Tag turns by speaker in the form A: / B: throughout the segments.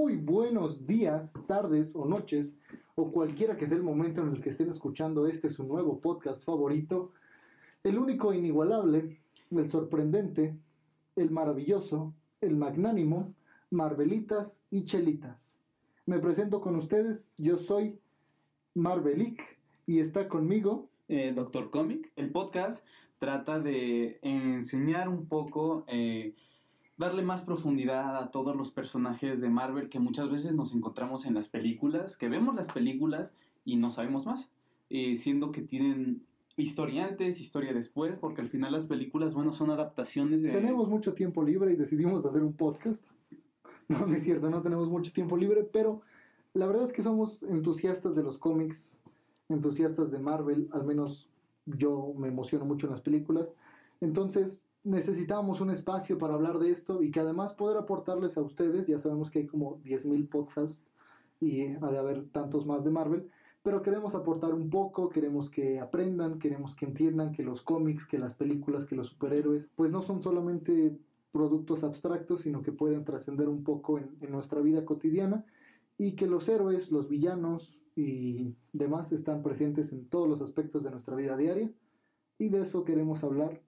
A: Muy buenos días, tardes o noches, o cualquiera que sea el momento en el que estén escuchando este su nuevo podcast favorito, el único e inigualable, el sorprendente, el maravilloso, el magnánimo, Marvelitas y Chelitas. Me presento con ustedes, yo soy Marvelic y está conmigo
B: eh, Doctor Comic. El podcast trata de enseñar un poco, eh, darle más profundidad a todos los personajes de Marvel que muchas veces nos encontramos en las películas, que vemos las películas y no sabemos más, eh, siendo que tienen historia antes, historia después, porque al final las películas, bueno, son adaptaciones de...
A: Tenemos mucho tiempo libre y decidimos hacer un podcast. No, no es cierto, no tenemos mucho tiempo libre, pero la verdad es que somos entusiastas de los cómics, entusiastas de Marvel, al menos yo me emociono mucho en las películas. Entonces necesitábamos un espacio para hablar de esto y que además poder aportarles a ustedes, ya sabemos que hay como 10.000 podcasts y ha de haber tantos más de Marvel, pero queremos aportar un poco, queremos que aprendan, queremos que entiendan que los cómics, que las películas, que los superhéroes, pues no son solamente productos abstractos, sino que pueden trascender un poco en, en, nuestra vida cotidiana y que los héroes, los villanos y demás están presentes en todos los aspectos de nuestra vida diaria. Y de eso queremos hablar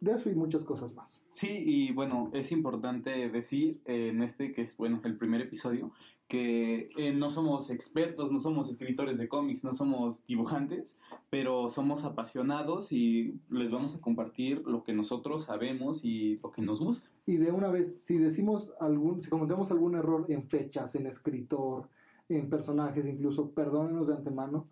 A: de eso y muchas cosas más.
B: Sí, y bueno, es importante decir eh, en este, que es bueno, el primer episodio, que eh, no somos expertos, no somos escritores de cómics, no somos dibujantes, pero somos apasionados y les vamos a compartir lo que nosotros sabemos y lo que nos gusta.
A: Y de una vez, si decimos algún, si cometemos algún error en fechas, en escritor, en personajes, incluso, perdónenos de antemano,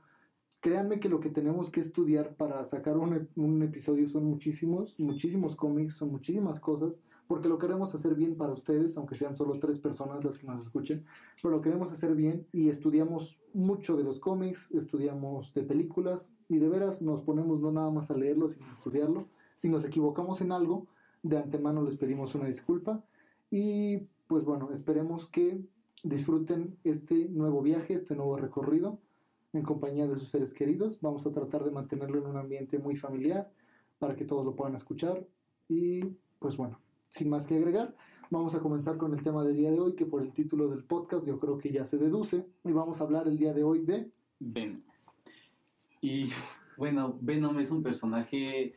A: créanme que lo que tenemos que estudiar para sacar un, un, episodio son muchísimos, muchísimos cómics, son muchísimas cosas, porque lo queremos hacer bien para ustedes, aunque sean solo tres personas las que nos escuchen, pero lo queremos hacer bien y estudiamos mucho de los cómics, estudiamos de películas y de veras nos ponemos no nada más a leerlo, sino a estudiarlo. Si nos equivocamos en algo, de antemano les pedimos una disculpa y pues bueno, esperemos que disfruten este nuevo viaje, este nuevo recorrido en compañía de sus seres queridos. Vamos a tratar de mantenerlo en un ambiente muy familiar para que todos lo puedan escuchar. Y pues bueno, sin más que agregar, vamos a comenzar con el tema del día de hoy, que por el título del podcast yo creo que ya se deduce. Y vamos a hablar el día de hoy de
B: Venom. Y bueno, Venom es un personaje,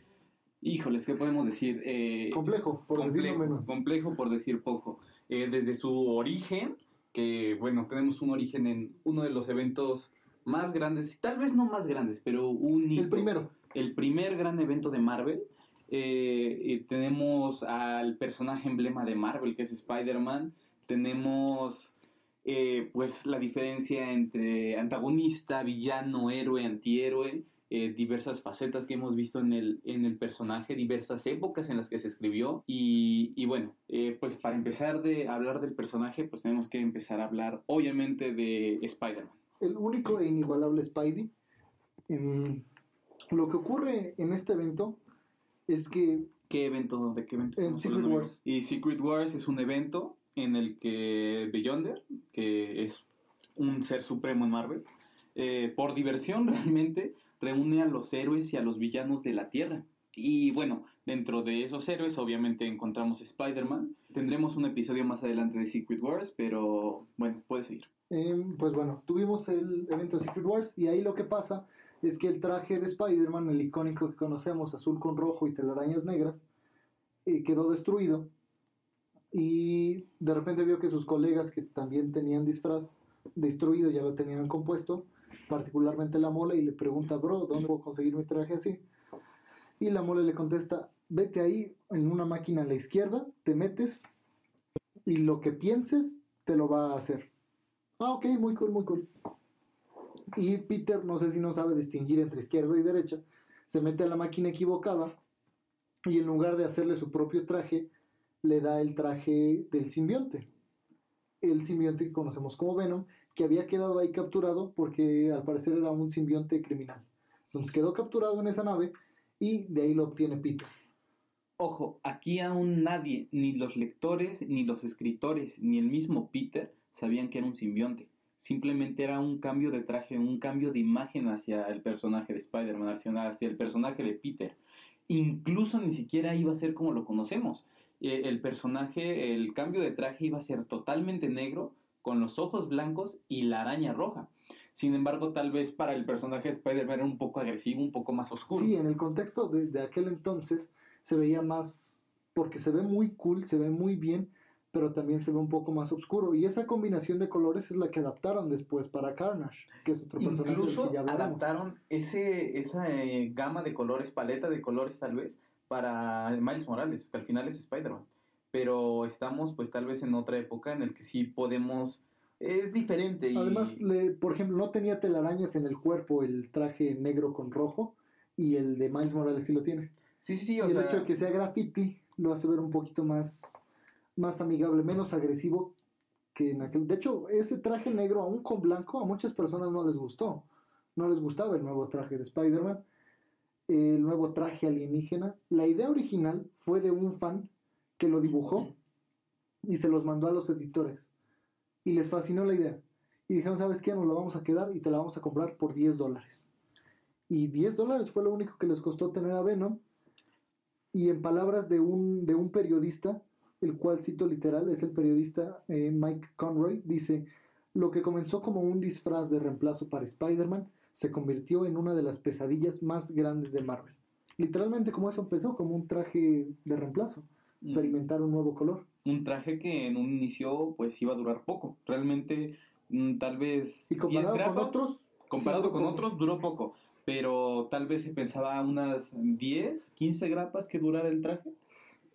B: híjoles, ¿qué podemos decir?
A: Eh, complejo,
B: por complejo, menos. Complejo por decir poco. Eh, desde su origen, que bueno, tenemos un origen en uno de los eventos más grandes, tal vez no más grandes, pero un
A: El primero.
B: El primer gran evento de Marvel. Eh, tenemos al personaje emblema de Marvel, que es Spider-Man. Tenemos eh, pues la diferencia entre antagonista, villano, héroe, antihéroe. Eh, diversas facetas que hemos visto en el, en el personaje, diversas épocas en las que se escribió. Y, y bueno, pues para empezar de hablar del personaje, pues tenemos que empezar a hablar obviamente de Spider-Man
A: el único e inigualable Spidey. En lo que ocurre en este evento es que...
B: ¿Qué evento? ¿De qué evento?
A: En Secret Wars.
B: Y Secret Wars es un evento en el que Beyonder, que es un ser supremo en Marvel, eh, por diversión realmente reúne a los héroes y a los villanos de la Tierra. Y bueno, dentro de esos héroes obviamente encontramos Spider-Man. Tendremos un episodio más adelante de Secret Wars, pero bueno, puede seguir.
A: Eh, pues bueno, tuvimos el evento de Secret Wars y ahí lo que pasa es que el traje de Spider-Man, el icónico que conocemos, azul con rojo y telarañas negras, eh, quedó destruido. Y de repente vio que sus colegas que también tenían disfraz destruido ya lo tenían compuesto, particularmente la mole, y le pregunta, bro, ¿dónde puedo conseguir mi traje así? Y la mole le contesta, vete ahí en una máquina a la izquierda, te metes y lo que pienses te lo va a hacer. Ah, ok, muy cool, muy cool. Y Peter, no sé si no sabe distinguir entre izquierda y derecha, se mete a la máquina equivocada y en lugar de hacerle su propio traje, le da el traje del simbionte. El simbionte que conocemos como Venom, que había quedado ahí capturado porque al parecer era un simbionte criminal. Entonces quedó capturado en esa nave y de ahí lo obtiene Peter.
B: Ojo, aquí aún nadie, ni los lectores, ni los escritores, ni el mismo Peter, sabían que era un simbionte. Simplemente era un cambio de traje, un cambio de imagen hacia el personaje de Spider-Man, hacia el personaje de Peter. Incluso ni siquiera iba a ser como lo conocemos. Eh, el personaje, el cambio de traje iba a ser totalmente negro, con los ojos blancos y la araña roja. Sin embargo, tal vez para el personaje de Spider-Man era un poco agresivo, un poco más oscuro.
A: Sí, en el contexto de aquel entonces se veía más, porque se ve muy cool, se ve muy bien, pero también se ve un poco más oscuro. Y esa combinación de colores es la que adaptaron después para Carnage, que es otro personaje
B: Incluso
A: que ya
B: adaptaron ese, esa eh, gama de colores, paleta de colores tal vez, para Miles Morales, que al final es Spider-Man. Pero estamos pues tal vez en otra época en el que sí podemos... Es diferente. Y...
A: Además, le- por ejemplo, no tenía telarañas en el cuerpo el traje negro con rojo, y el de Miles Morales sí lo tiene.
B: sí, sí, sí,
A: Y el
B: sea...
A: hecho de que sea graffiti lo hace ver un poquito más, más amigable, menos agresivo que en aquel. De hecho, ese traje negro, aún con blanco, a muchas personas no les gustó. No les gustaba el nuevo traje de Spider-Man, el nuevo traje alienígena. La idea original fue de un fan que lo dibujó y se los mandó a los editores. Y les fascinó la idea. Y dijeron, ¿sabes qué? Nos la vamos a quedar y te la vamos a comprar por 10 dólares. Y 10 dólares fue lo único que les costó tener a Venom. Y en palabras de un, de un periodista, el cual cito literal, es el periodista eh, Mike Conroy, dice, lo que comenzó como un disfraz de reemplazo para Spider-Man se convirtió en una de las pesadillas más grandes de Marvel. Literalmente como eso empezó, como un traje de reemplazo,
B: mm,
A: experimentar un nuevo color.
B: un traje que en un inicio pues iba a durar poco. Realmente mm, tal vez
A: Y
B: 10
A: comparado con otros,
B: comparado con otros duró poco, pero tal vez se pensaba unas 10, 15 grapas que durara el traje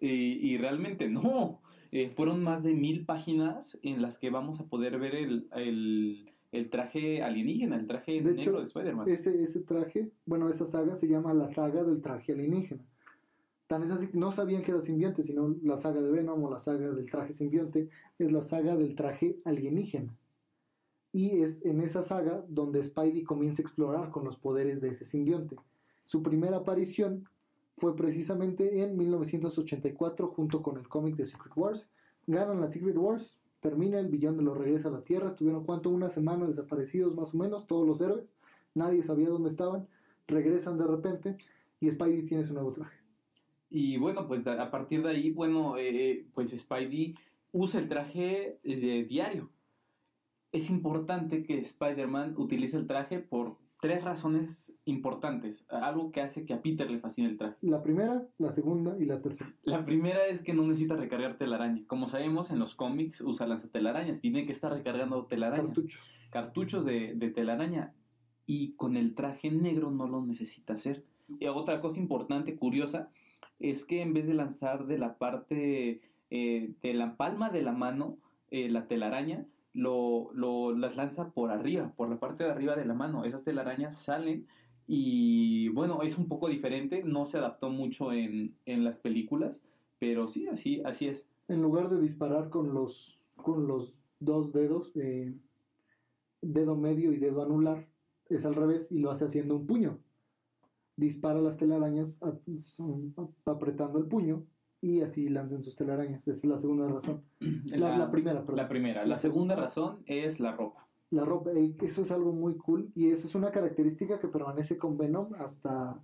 B: y, y realmente no. Eh, fueron más de mil páginas en las que vamos a poder ver el, el, el traje alienígena, el traje
A: De
B: negro
A: hecho,
B: de Spider-Man.
A: ese, ese traje, bueno, esa saga se llama la saga del traje alienígena. Tan es así, no sabían que era simbionte, sino la saga de Venom o la saga del traje simbionte, es la saga del traje alienígena. Y es en esa saga donde Spidey comienza a explorar con los poderes de ese simbionte. Su primera aparición fue precisamente en 1984 junto con el cómic de Secret Wars. Ganan la Secret Wars, termina el billón de los regresa a la Tierra, estuvieron cuánto, una semana desaparecidos más o menos, todos los héroes, nadie sabía dónde estaban, regresan de repente y Spidey tiene su nuevo traje.
B: Y bueno, pues a partir de ahí, bueno, eh, eh, pues Spidey usa el traje eh, diario. Es importante que Spider-Man utilice el traje por tres razones importantes. Algo que hace que a Peter le fascine el traje.
A: La primera, la segunda y la tercera.
B: La primera es que no necesita recargar telaraña. Como sabemos, en los cómics usa lanzatelarañas. Tiene que estar recargando telaraña.
A: Cartuchos.
B: cartuchos de, de telaraña y con el traje negro no lo necesita hacer. Y otra cosa importante, curiosa, es que en vez de lanzar de la parte eh, de la palma de la mano eh, la telaraña, lo, lo- las lanza por arriba, por la parte de arriba de la mano. Esas telarañas salen y bueno, es un poco diferente, no se adaptó mucho en, en las películas, pero sí, así, así es.
A: En lugar de disparar con los, con los dos dedos, eh, dedo medio y dedo anular, es al revés y lo hace haciendo un puño. Dispara las telarañas apretando el puño y así lanzan sus telarañas. Esa es la segunda razón. La, la primera, perdón.
B: La primera.
A: La
B: segunda- razón es la ropa.
A: La ropa, eh, eso es algo muy cool y eso es una característica que permanece con Venom hasta,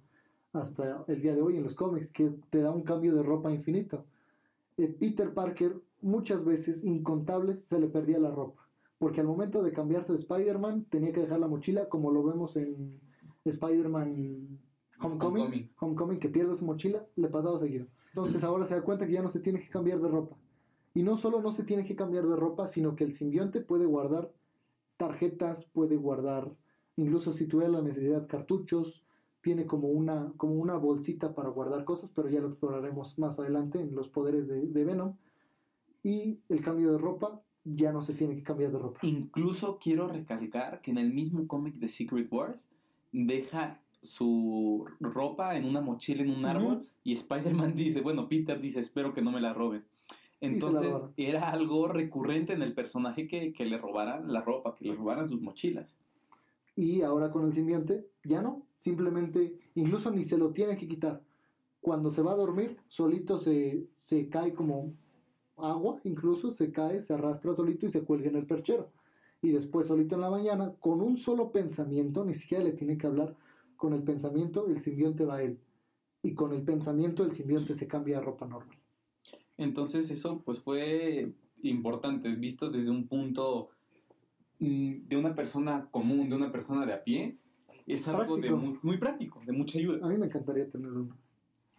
A: hasta el día de hoy en los cómics, que te da un cambio de ropa infinito. Eh, Peter Parker muchas veces, incontables, se le perdía la ropa, porque al momento de cambiarse de Spider-Man tenía que dejar la mochila, como lo vemos en Spider-Man Homecoming,
B: Homecoming.
A: Homecoming, que pierde su mochila, le pasaba seguido. Entonces ahora se da cuenta que ya no se tiene que cambiar de ropa. Y no solo no se tiene que cambiar de ropa, sino que el simbionte puede guardar tarjetas, puede guardar, incluso si tuviera la necesidad, cartuchos, tiene como una, como una bolsita para guardar cosas, pero ya lo exploraremos más adelante en los poderes de, de Venom. Y el cambio de ropa, ya no se tiene que cambiar de ropa.
B: Incluso quiero recalcar que en el mismo cómic de Secret Wars deja su ropa en una mochila en un árbol y Spider-Man dice, bueno, Peter dice, espero que no me la roben. Entonces era algo recurrente en el personaje que, que le robaran la ropa, que le robaran sus mochilas.
A: Y ahora con el simbionte, ya no. Simplemente, incluso ni se lo tiene que quitar. Cuando se va a dormir, solito se, se cae como agua, incluso se cae, se arrastra solito y se cuelga en el perchero. Y después, solito en la mañana, con un solo pensamiento, ni siquiera le tiene que hablar, con el pensamiento el simbionte va a él. Y con el pensamiento el simbionte se cambia a ropa normal.
B: Entonces eso pues fue importante, visto desde un punto mm, de una persona común, de una persona de a pie, es algo de muy, muy práctico, de mucha ayuda.
A: A mí me encantaría tener uno.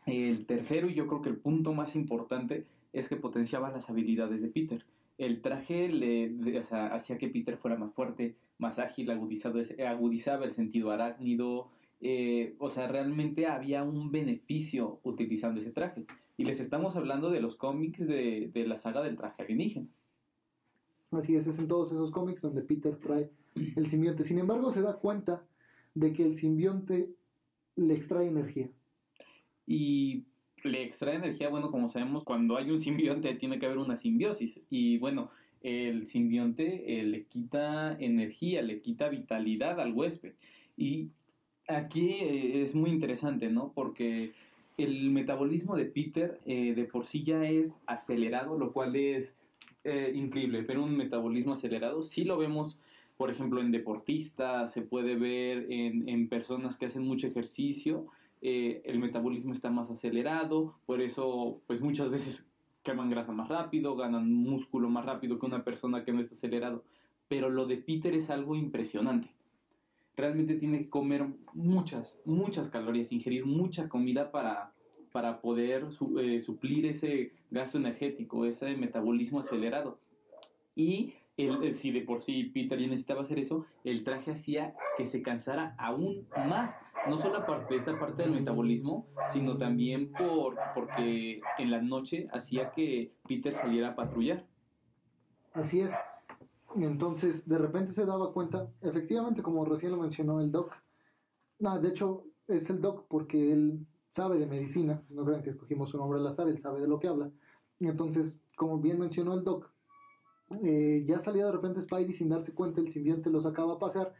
B: El tercero, y yo creo que el punto más importante, es que potenciaba las habilidades de Peter. El traje le, de- o sea, hacía que Peter fuera más fuerte, más ágil, agudizado, agudizaba el sentido arácnido. Eh, o sea, realmente había un beneficio utilizando ese traje. Y les estamos hablando de los cómics de, de la saga del traje alienígena.
A: Así es, es en todos esos cómics donde Peter trae el simbionte. Sin embargo, se da cuenta de que el simbionte le extrae energía.
B: y le extrae energía, bueno, como sabemos, cuando hay un simbionte tiene que haber una simbiosis. Y bueno, el simbionte eh, le quita energía, le quita vitalidad al huésped. Y aquí eh, es muy interesante, ¿no? Porque el metabolismo de Peter eh, de por sí ya es acelerado, lo cual es eh, increíble, pero un metabolismo acelerado sí lo vemos, por ejemplo, en deportistas, se puede ver en, en personas que hacen mucho ejercicio, eh, el metabolismo está más acelerado, por eso pues muchas veces queman grasa más rápido, ganan músculo más rápido que una persona que no está acelerado. Pero lo de Peter es algo impresionante. Realmente tiene que comer muchas, muchas calorías, ingerir mucha comida para, para poder eh, suplir ese gasto energético, ese metabolismo acelerado. Y eh, si de por sí Peter ya necesitaba hacer eso, el traje hacía que se cansara aún más. No solo aparte de esta parte del metabolismo, sino también por, porque en la noche hacía que Peter saliera a patrullar.
A: Así es. Entonces, de repente se daba cuenta, efectivamente, como recién lo mencionó el doc. No, de hecho, es el doc porque él sabe de medicina. No crean que escogimos un nombre al azar, él sabe de lo que habla. Entonces, como bien mencionó el doc, eh, ya salía de repente Spidey sin darse cuenta, el simbionte lo sacaba a pasear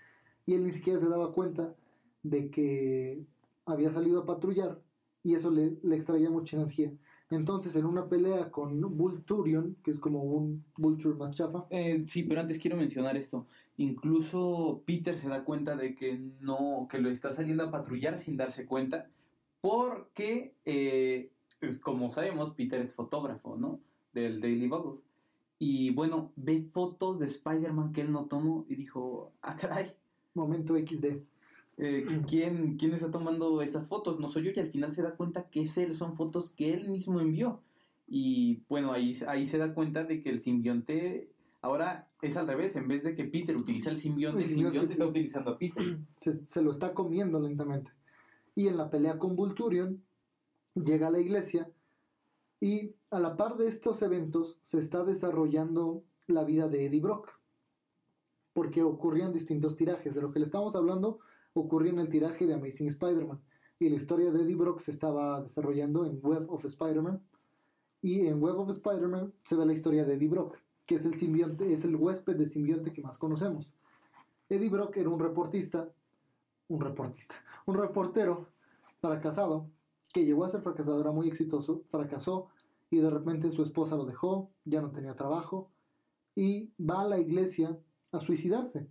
A: y él ni siquiera se daba cuenta de que había salido a patrullar y eso le extraía mucha energía. Entonces, en una pelea con Vulturion, que es como un Vulture más chafa,
B: Eh, sí, pero antes quiero mencionar esto. Incluso Peter se da cuenta de que no, que lo está saliendo a patrullar sin darse cuenta, porque, eh, pues, como sabemos, Peter es fotógrafo, ¿no? Del Daily Bugle. Y bueno, ve fotos de Spider-Man que él no tomó y dijo, ah, caray,
A: momento XD.
B: Eh, ¿quién, ¿quién está tomando estas fotos? No soy yo y al final se da cuenta que es él, son fotos que él mismo envió. Y bueno, ahí, ahí se da cuenta de que el simbionte ahora es al revés, en vez de que Peter utiliza el simbionte,
A: El simbionte
B: está utilizando a Peter.
A: se, se lo está comiendo lentamente. Y en la pelea con Vulturion, llega a la iglesia y a la par de estos eventos se está desarrollando la vida de Eddie Brock. Porque ocurrían distintos tirajes. De lo que le estamos hablando ocurría en el tiraje de Amazing Spider-Man. Y la historia de Eddie Brock se estaba desarrollando en Web of Spider-Man. Y en Web of Spider-Man se ve la historia de Eddie Brock, que es el simbionte, es el huésped de simbionte que más conocemos. Eddie Brock era un reportista, un reportista, un reportero fracasado, que llegó a ser fracasado, era muy exitoso, fracasó y de repente su esposa lo dejó, ya no tenía trabajo y va a la iglesia a suicidarse.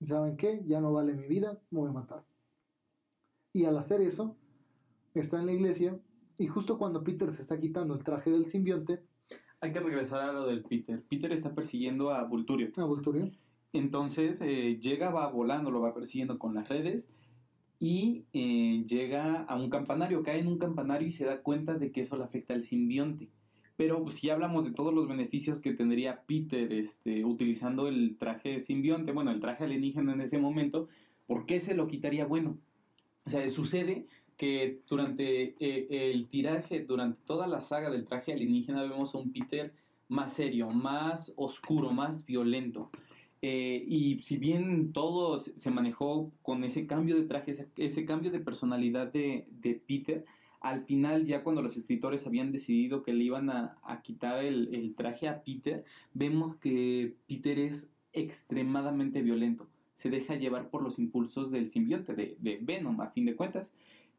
A: ¿Y ¿Saben qué? Ya no vale mi vida, me voy a matar. Y al hacer eso, está en la iglesia y justo cuando Peter se está quitando el traje del simbionte,
B: Hay que regresar a lo del Peter. Peter está persiguiendo a Vulturio.
A: a Vulturion,
B: Entonces eh, llega, va volando, lo va persiguiendo con las redes y eh, llega a un campanario, cae en un campanario y se da cuenta de que eso le afecta al simbionte. Pero si hablamos de todos los beneficios que tendría Peter este, utilizando el traje simbionte, bueno, el traje alienígena en ese momento, ¿por qué se lo quitaría? Bueno, o sea, sucede que durante eh, el tiraje, durante toda la saga del traje alienígena, vemos a un Peter más serio, más oscuro, más violento. Eh, y si bien todo se manejó con ese cambio de traje, ese, cambio de personalidad de Peter, al final ya cuando los escritores habían decidido que le iban a, quitar el, el traje a Peter, vemos que Peter es extremadamente violento. Se deja llevar por los impulsos del simbionte, de, de Venom, a fin de cuentas.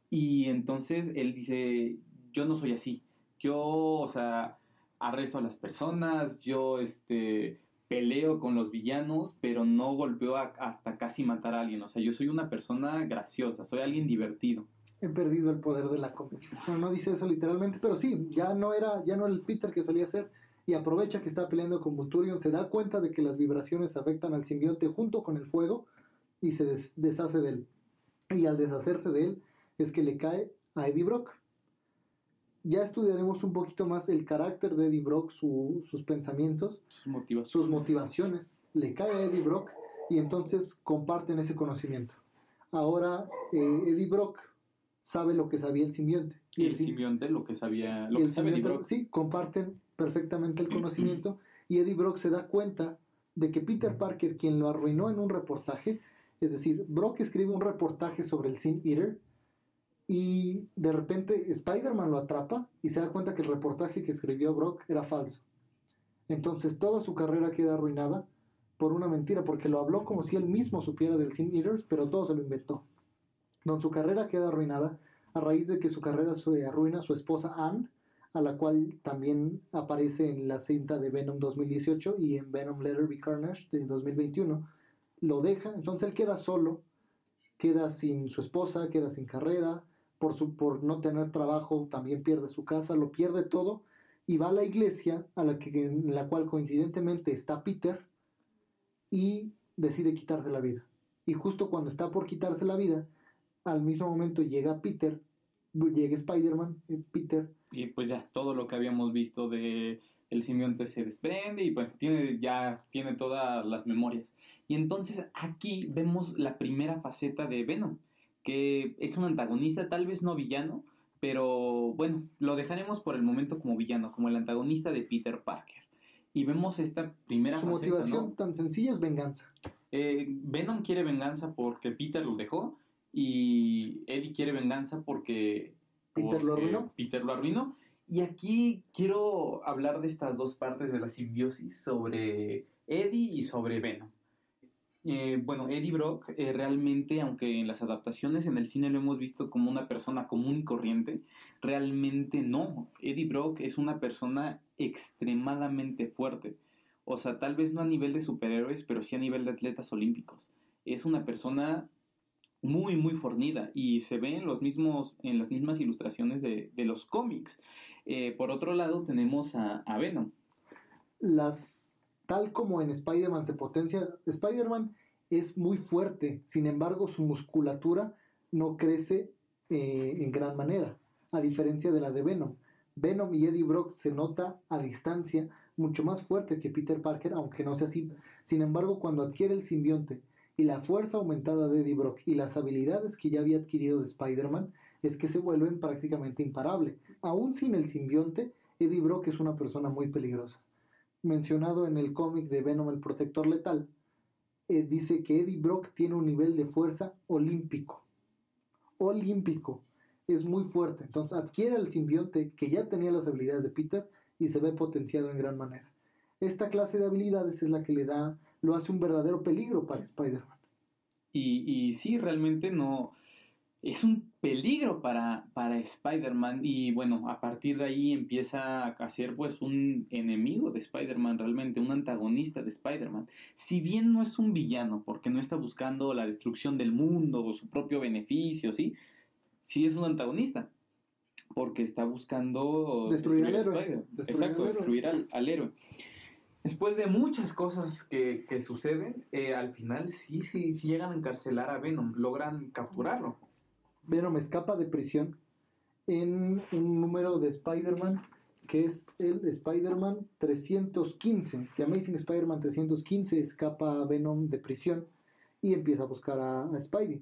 B: Y entonces él dice, yo no soy así. Yo, o sea, arresto a las personas, yo, este, peleo con los villanos, pero no golpeo a- hasta casi matar a alguien. O sea, yo soy una persona graciosa, soy alguien divertido.
A: He perdido el poder de la comedia. No, no dice eso literalmente, pero sí, ya no era, ya no el Peter que solía ser, y aprovecha que está peleando con Vulturion, se da cuenta de que las vibraciones afectan al simbionte junto con el fuego y se deshace de él. Y al deshacerse de él es que le cae a Eddie Brock. Ya estudiaremos un poquito más el carácter de Eddie Brock, sus pensamientos,
B: sus motivaciones.
A: sus motivaciones. Le cae a Eddie Brock y entonces comparten ese conocimiento. Ahora eh, Eddie Brock sabe lo que sabía el simbionte.
B: Y, el, simbionte lo que sabía, lo que sabe Eddie Brock.
A: Sí, comparten perfectamente el conocimiento y Eddie Brock se da cuenta de que Peter Parker, quien lo arruinó en un reportaje, es decir, Brock escribe un reportaje sobre el Sin Eater y de repente Spider-Man lo atrapa y se da cuenta que el reportaje que escribió Brock era falso. Entonces toda su carrera queda arruinada por una mentira, porque lo habló como si él mismo supiera del Sin Eaters, pero todo se lo inventó. Entonces su carrera queda arruinada a raíz de que su carrera se arruina su esposa Anne, a la cual también aparece en la cinta de Venom 2018 y en Venom Letter Be Carnage de 2021. Lo deja, entonces él queda solo, queda sin su esposa, queda sin carrera, por, su, por no tener trabajo también pierde su casa, lo pierde todo y va a la iglesia a la que, en la cual coincidentemente está Peter y decide quitarse la vida. Y justo cuando está por quitarse la vida, al mismo momento llega Peter, llega Spider-Man, eh, Peter.
B: Y pues ya, todo lo que habíamos visto de el simbionte se desprende y pues tiene, ya tiene todas las memorias. Y entonces aquí vemos la primera faceta de Venom que es un antagonista, tal vez no villano, pero bueno, lo dejaremos por el momento como villano, como el antagonista de Peter Parker. Y vemos esta primera
A: Su motivación tan sencilla es venganza.
B: Eh, Venom quiere venganza porque Peter lo dejó y Eddie quiere venganza porque
A: Peter lo arruinó.
B: Peter lo arruinó. Y aquí quiero hablar de estas dos partes de la simbiosis, sobre Eddie y sobre Venom. Eh, bueno, Eddie Brock eh, realmente, aunque en las adaptaciones en el cine lo hemos visto como una persona común y corriente, realmente no. Eddie Brock es una persona extremadamente fuerte. O sea, tal vez no a nivel de superhéroes, pero sí a nivel de atletas olímpicos. Es una persona muy, muy fornida y se ve en, los mismos, en las mismas ilustraciones de, los cómics. Eh, por otro lado, tenemos a, a Venom.
A: Las tal como en Spider-Man se potencia, Spider-Man es muy fuerte, sin embargo su musculatura no crece eh, en gran manera, a diferencia de la de Venom. Venom y Eddie Brock se nota a distancia mucho más fuerte que Peter Parker, aunque no sea así. Sin embargo, cuando adquiere el simbionte y la fuerza aumentada de Eddie Brock y las habilidades que ya había adquirido de Spider-Man, es que se vuelven prácticamente imparables. Aún sin el simbionte, Eddie Brock es una persona muy peligrosa mencionado en el cómic de Venom el Protector Letal, eh, dice que Eddie Brock tiene un nivel de fuerza olímpico. Olímpico. Es muy fuerte. Entonces adquiere el simbionte que ya tenía las habilidades de Peter y se ve potenciado en gran manera. Esta clase de habilidades es la que le da, lo hace un verdadero peligro para Spider-Man.
B: Y, y sí, realmente no, es un peligro para, para Spider-Man y bueno, a partir de ahí empieza a ser pues un enemigo de Spider-Man realmente, un antagonista de Spider-Man. Si bien no es un villano porque no está buscando la destrucción del mundo o su propio beneficio, ¿sí? Sí es un antagonista porque está buscando
A: destruir, al héroe.
B: Exacto, destruir al, héroe. Después de muchas cosas que, suceden, eh, al final sí, sí, sí llegan a encarcelar a Venom, logran capturarlo.
A: Venom escapa de prisión en un número de Spider-Man que es el Spider-Man 315. The Amazing Spider-Man 315 escapa a Venom de prisión y empieza a buscar a, Spidey.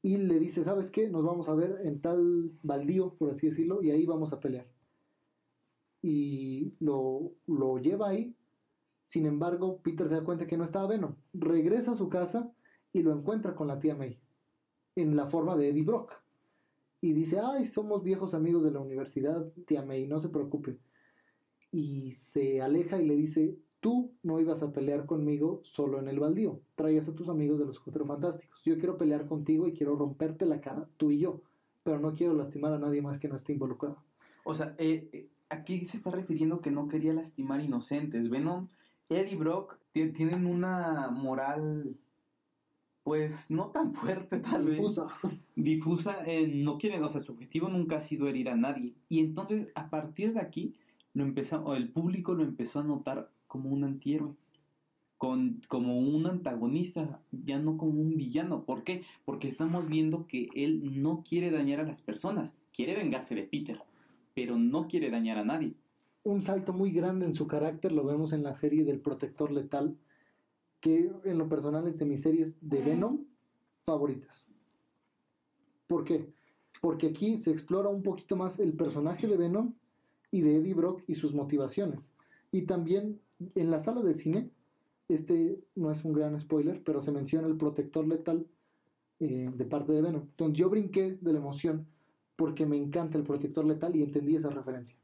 A: Y le dice, ¿sabes qué? Nos vamos a ver en tal baldío, por así decirlo, y ahí vamos a pelear. Y lo, lo lleva ahí. Sin embargo, Peter se da cuenta que no estaba Venom. Regresa a su casa y lo encuentra con la tía May en la forma de Eddie Brock. Y dice, ay, somos viejos amigos de la universidad, tía May, no se preocupe. Y se aleja y le dice, tú no ibas a pelear conmigo solo en el baldío, traías a tus amigos de los Cuatro Fantásticos. Yo quiero pelear contigo y quiero romperte la cara, tú y yo, pero no quiero lastimar a nadie más que no esté involucrado.
B: O sea, eh, eh, aquí se está refiriendo que no quería lastimar inocentes. Venom, Eddie Brock tienen una moral pues no tan fuerte tal
A: Difusa.
B: vez. Difusa. Eh, no quieren, o sea, su objetivo nunca ha sido herir a nadie. Y entonces, a partir de aquí, lo empezó, o el público lo empezó a notar como un antihéroe, con, como un antagonista, ya no como un villano. ¿Por qué? Porque estamos viendo que él no quiere dañar a las personas, quiere vengarse de Peter, pero no quiere dañar a nadie.
A: Un salto muy grande en su carácter lo vemos en la serie del Protector Letal, que en lo personal es de mis series de Venom favoritas. ¿Por qué? Porque aquí se explora un poquito más el personaje de Venom y de Eddie Brock y sus motivaciones. Y también en la sala de cine, este no es un gran spoiler, pero se menciona el protector letal eh, de parte de Venom. Entonces yo brinqué de la emoción porque me encanta el protector letal y entendí esa referencia,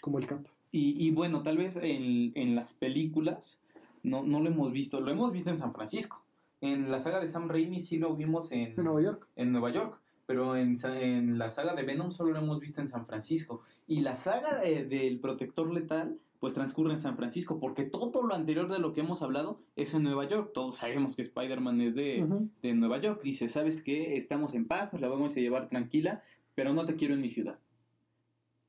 A: como el campo.
B: Y, bueno, tal vez en, en las películas no, no lo hemos visto, lo hemos visto en San Francisco. En la saga de Sam Raimi sí lo vimos en,
A: ¿En Nueva York.
B: En Nueva York pero en, en, la saga de Venom solo lo hemos visto en San Francisco. Y la saga del Protector Letal, pues transcurre en San Francisco, porque todo lo anterior de lo que hemos hablado es en Nueva York. Todos sabemos que Spider-Man es de, de, Nueva York. Dice, ¿sabes qué? Estamos en paz, nos la vamos a llevar tranquila, pero no te quiero en mi ciudad.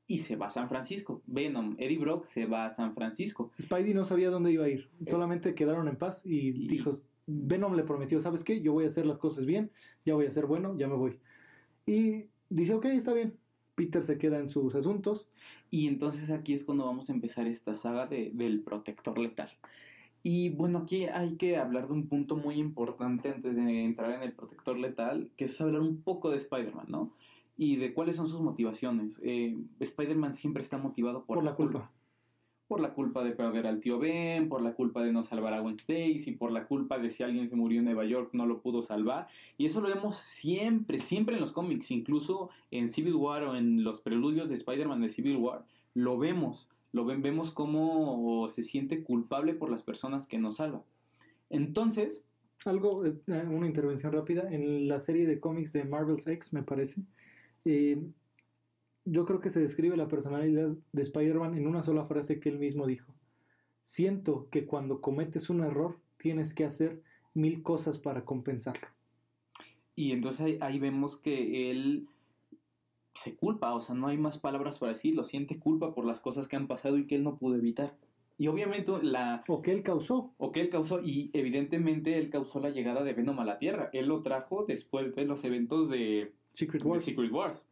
B: Y se va a San Francisco. Venom, Eddie Brock se va a San Francisco.
A: Spidey no sabía dónde iba a ir. Eh, Solamente quedaron en paz y, y dijo, Venom le prometió, ¿sabes qué? Yo voy a hacer las cosas bien, ya voy a ser bueno, ya me voy. Y dice, ok, está bien. Peter se queda en sus asuntos.
B: Y entonces aquí es cuando vamos a empezar esta saga de, del protector letal. Y bueno, aquí hay que hablar de un punto muy importante antes de entrar en el protector letal, que es hablar un poco de Spider-Man, ¿no? Y de cuáles son sus motivaciones. Eh, Spider-Man siempre está motivado por,
A: por la culpa
B: por la culpa de perder al tío Ben, por la culpa de no salvar a Gwen Stacy, por la culpa de si alguien se murió en Nueva York no lo pudo salvar. Y eso lo vemos siempre, siempre en los cómics, incluso en Civil War o en los preludios de Spider-Man de Civil War, lo vemos, lo ven, vemos cómo se siente culpable por las personas que nos salva. Entonces...
A: Algo, eh, una intervención rápida, en la serie de cómics de Marvel's X, me parece, eh, yo creo que se describe la personalidad de Spider-Man en una sola frase que él mismo dijo. Siento que cuando cometes un error tienes que hacer mil cosas para compensarlo.
B: Y entonces ahí, vemos que él se culpa, o sea, no hay más palabras para decirlo, siente culpa por las cosas que han pasado y que él no pudo evitar. Y obviamente la...
A: O que él causó.
B: O que él causó, y evidentemente él causó la llegada de Venom a la Tierra. Él lo trajo después de los eventos de
A: Secret Wars.
B: De Secret Wars.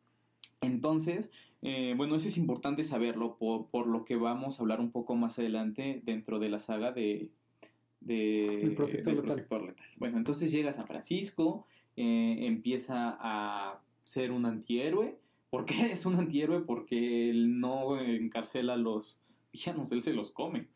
B: Entonces, eh, bueno, eso es importante saberlo por, lo que vamos a hablar un poco más adelante dentro de la saga de, de
A: el protector, letal.
B: Bueno, entonces llega a San Francisco, eh, empieza a ser un antihéroe. ¿Por qué es un antihéroe? Porque él no encarcela a los villanos, él se los come.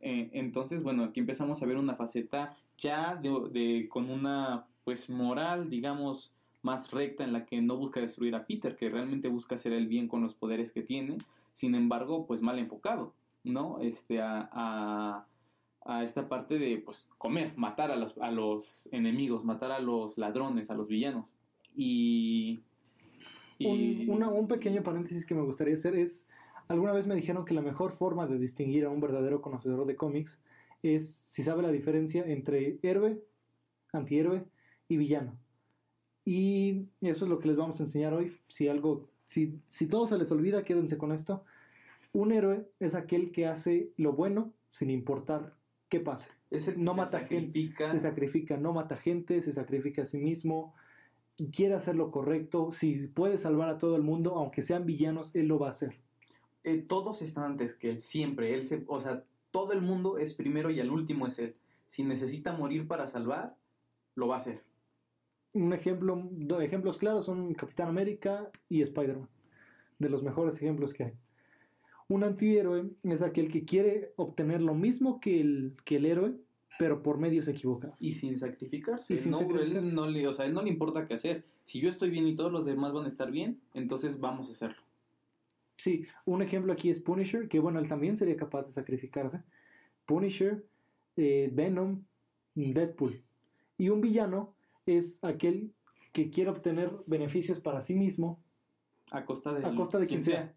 B: Eh, entonces, bueno, aquí empezamos a ver una faceta ya de, con una pues moral, digamos, más recta en la que no busca destruir a Peter, que realmente busca hacer el bien con los poderes que tiene, sin embargo, pues mal enfocado, ¿no? Este, a, a, esta parte de, pues, comer, matar a los, a los enemigos, matar a los ladrones, a los villanos. Y...
A: Un, un pequeño paréntesis que me gustaría hacer es, alguna vez me dijeron que la mejor forma de distinguir a un verdadero conocedor de cómics es si sabe la diferencia entre héroe, antihéroe y villano. Y eso es lo que les vamos a enseñar hoy. Si algo, si, si todo se les olvida, quédense con esto. Un héroe es aquel que hace lo bueno sin importar qué pase. no mata gente, se sacrifica, no mata gente, se sacrifica a sí mismo, quiere hacer lo correcto. Si puede salvar a todo el mundo, aunque sean villanos, él lo va a hacer.
B: Eh, todos están antes que él, siempre. Él se, o sea, todo el mundo es primero y el último es él. Si necesita morir para salvar, lo va a hacer
A: un ejemplo, dos ejemplos claros son Capitán América y Spider-Man, de los mejores ejemplos que hay. Un antihéroe es aquel que quiere obtener lo mismo que el, que el héroe, pero por medios equivocados.
B: Y sin sacrificarse. Y sin no, Él no le, o sea, él no le importa qué hacer. Si yo estoy bien y todos los demás van a estar bien, entonces vamos a hacerlo.
A: Sí, un ejemplo aquí es Punisher, que bueno, él también sería capaz de sacrificarse. Punisher, eh, Venom, Deadpool. Y un villano es aquel que quiere obtener beneficios para sí mismo
B: a costa de,
A: a costa de quien, sea.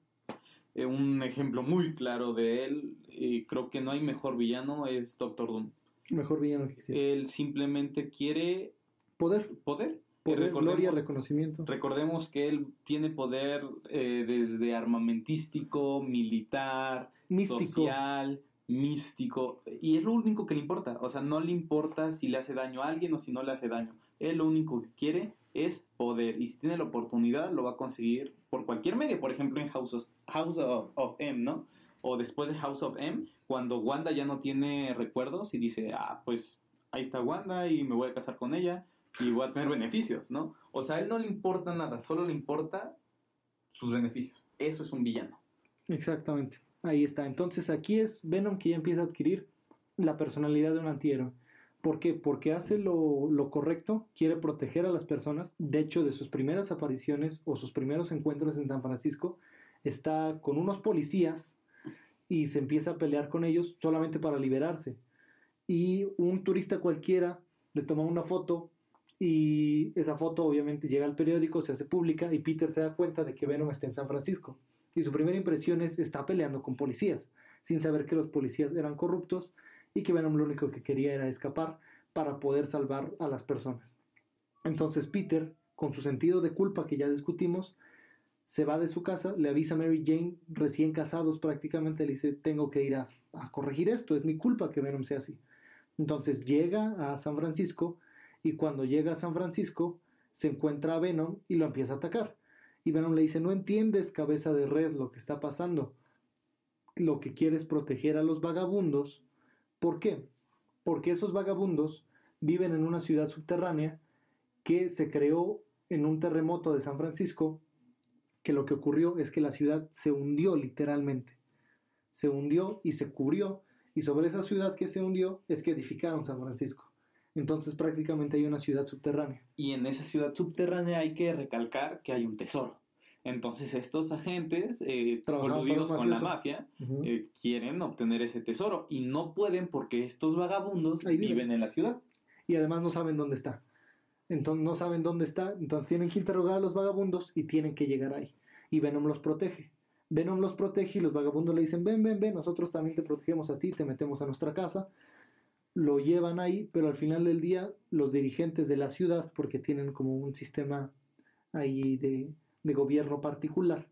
B: Eh, un ejemplo muy claro de él, y creo que no hay mejor villano, es Doctor Doom.
A: Mejor villano que existe.
B: Él simplemente quiere
A: poder.
B: Poder.
A: Poder, gloria, reconocimiento.
B: Recordemos que él tiene poder eh, desde armamentístico, militar, social, místico, y es lo único que le importa. O sea, no le importa si le hace daño a alguien o si no le hace daño. Él lo único que quiere es poder, y si tiene la oportunidad, lo va a conseguir por cualquier medio. Por ejemplo, en House of, House of, M, ¿no? O después de House of M, cuando Wanda ya no tiene recuerdos y dice, ah, pues ahí está Wanda y me voy a casar con ella y voy a tener beneficios, ¿no? O sea, a él no le importa nada, solo le importa sus beneficios. Eso es un villano.
A: Exactamente. Ahí está. Entonces aquí es Venom que ya empieza a adquirir la personalidad de un antihéroe. ¿Por qué? Porque hace lo, lo, correcto, quiere proteger a las personas. De hecho, de sus primeras apariciones o sus primeros encuentros en San Francisco, está con unos policías y se empieza a pelear con ellos solamente para liberarse. Y un turista cualquiera le toma una foto y esa foto obviamente llega al periódico, se hace pública y Peter se da cuenta de que Venom está en San Francisco. Y su primera impresión es está peleando con policías, sin saber que los policías eran corruptos y que Venom lo único que quería era escapar para poder salvar a las personas. Entonces Peter, con su sentido de culpa que ya discutimos, se va de su casa, le avisa a Mary Jane, recién casados prácticamente, le dice, tengo que ir a, corregir esto, es mi culpa que Venom sea así. Entonces llega a San Francisco, y cuando llega a San Francisco se encuentra a Venom y lo empieza a atacar. Y Venom le dice, no entiendes cabeza de red lo que está pasando. Lo que quiere es proteger a los vagabundos. ¿Por qué? Porque esos vagabundos viven en una ciudad subterránea que se creó en un terremoto de San Francisco, que lo que ocurrió es que la ciudad se hundió literalmente. Se hundió y se cubrió, y sobre esa ciudad que se hundió es que edificaron San Francisco. Entonces prácticamente hay una ciudad subterránea.
B: Y en esa ciudad subterránea hay que recalcar que hay un tesoro. Entonces estos agentes, eh, coludidos con la mafia, eh, quieren obtener ese tesoro y no pueden porque estos vagabundos viven. en la ciudad.
A: Y además no saben dónde está. Entonces no saben dónde está, entonces tienen que interrogar a los vagabundos y tienen que llegar ahí. Y Venom los protege. Venom los protege y los vagabundos le dicen, ven, ven, ven, nosotros también te protegemos a ti, te metemos a nuestra casa lo llevan ahí, pero al final del día los dirigentes de la ciudad, porque tienen como un sistema ahí de, gobierno particular,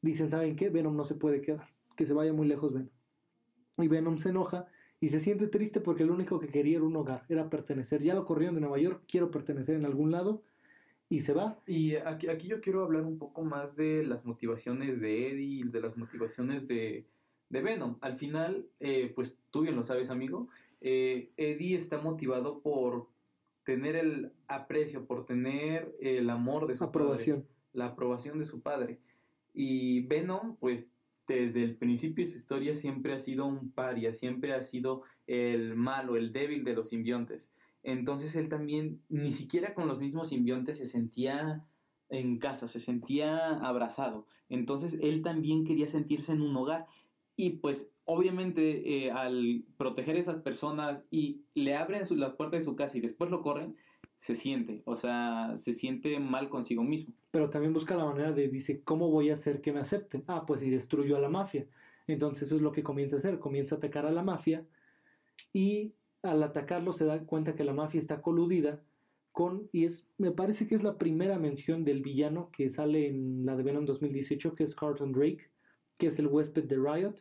A: dicen, ¿saben qué? Venom no se puede quedar, que se vaya muy lejos Venom. Y Venom se enoja y se siente triste porque lo único que quería era un hogar, era pertenecer. Ya lo corrieron de Nueva York, quiero pertenecer en algún lado y se va.
B: Y aquí, aquí yo quiero hablar un poco más de las motivaciones de Eddie, de las motivaciones de, Venom. Al final, eh, pues tú bien lo sabes, amigo, eh, Eddie está motivado por tener el aprecio, por tener el amor de su
A: aprobación.
B: padre, la aprobación de su padre. Y Venom, pues desde el principio de su historia siempre ha sido un paria, siempre ha sido el malo, el débil de los simbiontes. Entonces él también, ni siquiera con los mismos simbiontes se sentía en casa, se sentía abrazado. Entonces él también quería sentirse en un hogar. Y pues obviamente eh, al proteger a esas personas y le abren la puerta de su casa y después lo corren, se siente, o sea, se siente mal consigo mismo.
A: Pero también busca la manera de, dice, ¿cómo voy a hacer que me acepten? Ah, pues y destruyo a la mafia. Entonces eso es lo que comienza a hacer, comienza a atacar a la mafia y al atacarlo se da cuenta que la mafia está coludida con, y es, me parece que es la primera mención del villano que sale en la de Venom 2018, que es Carlton Drake, que es el huésped de Riot,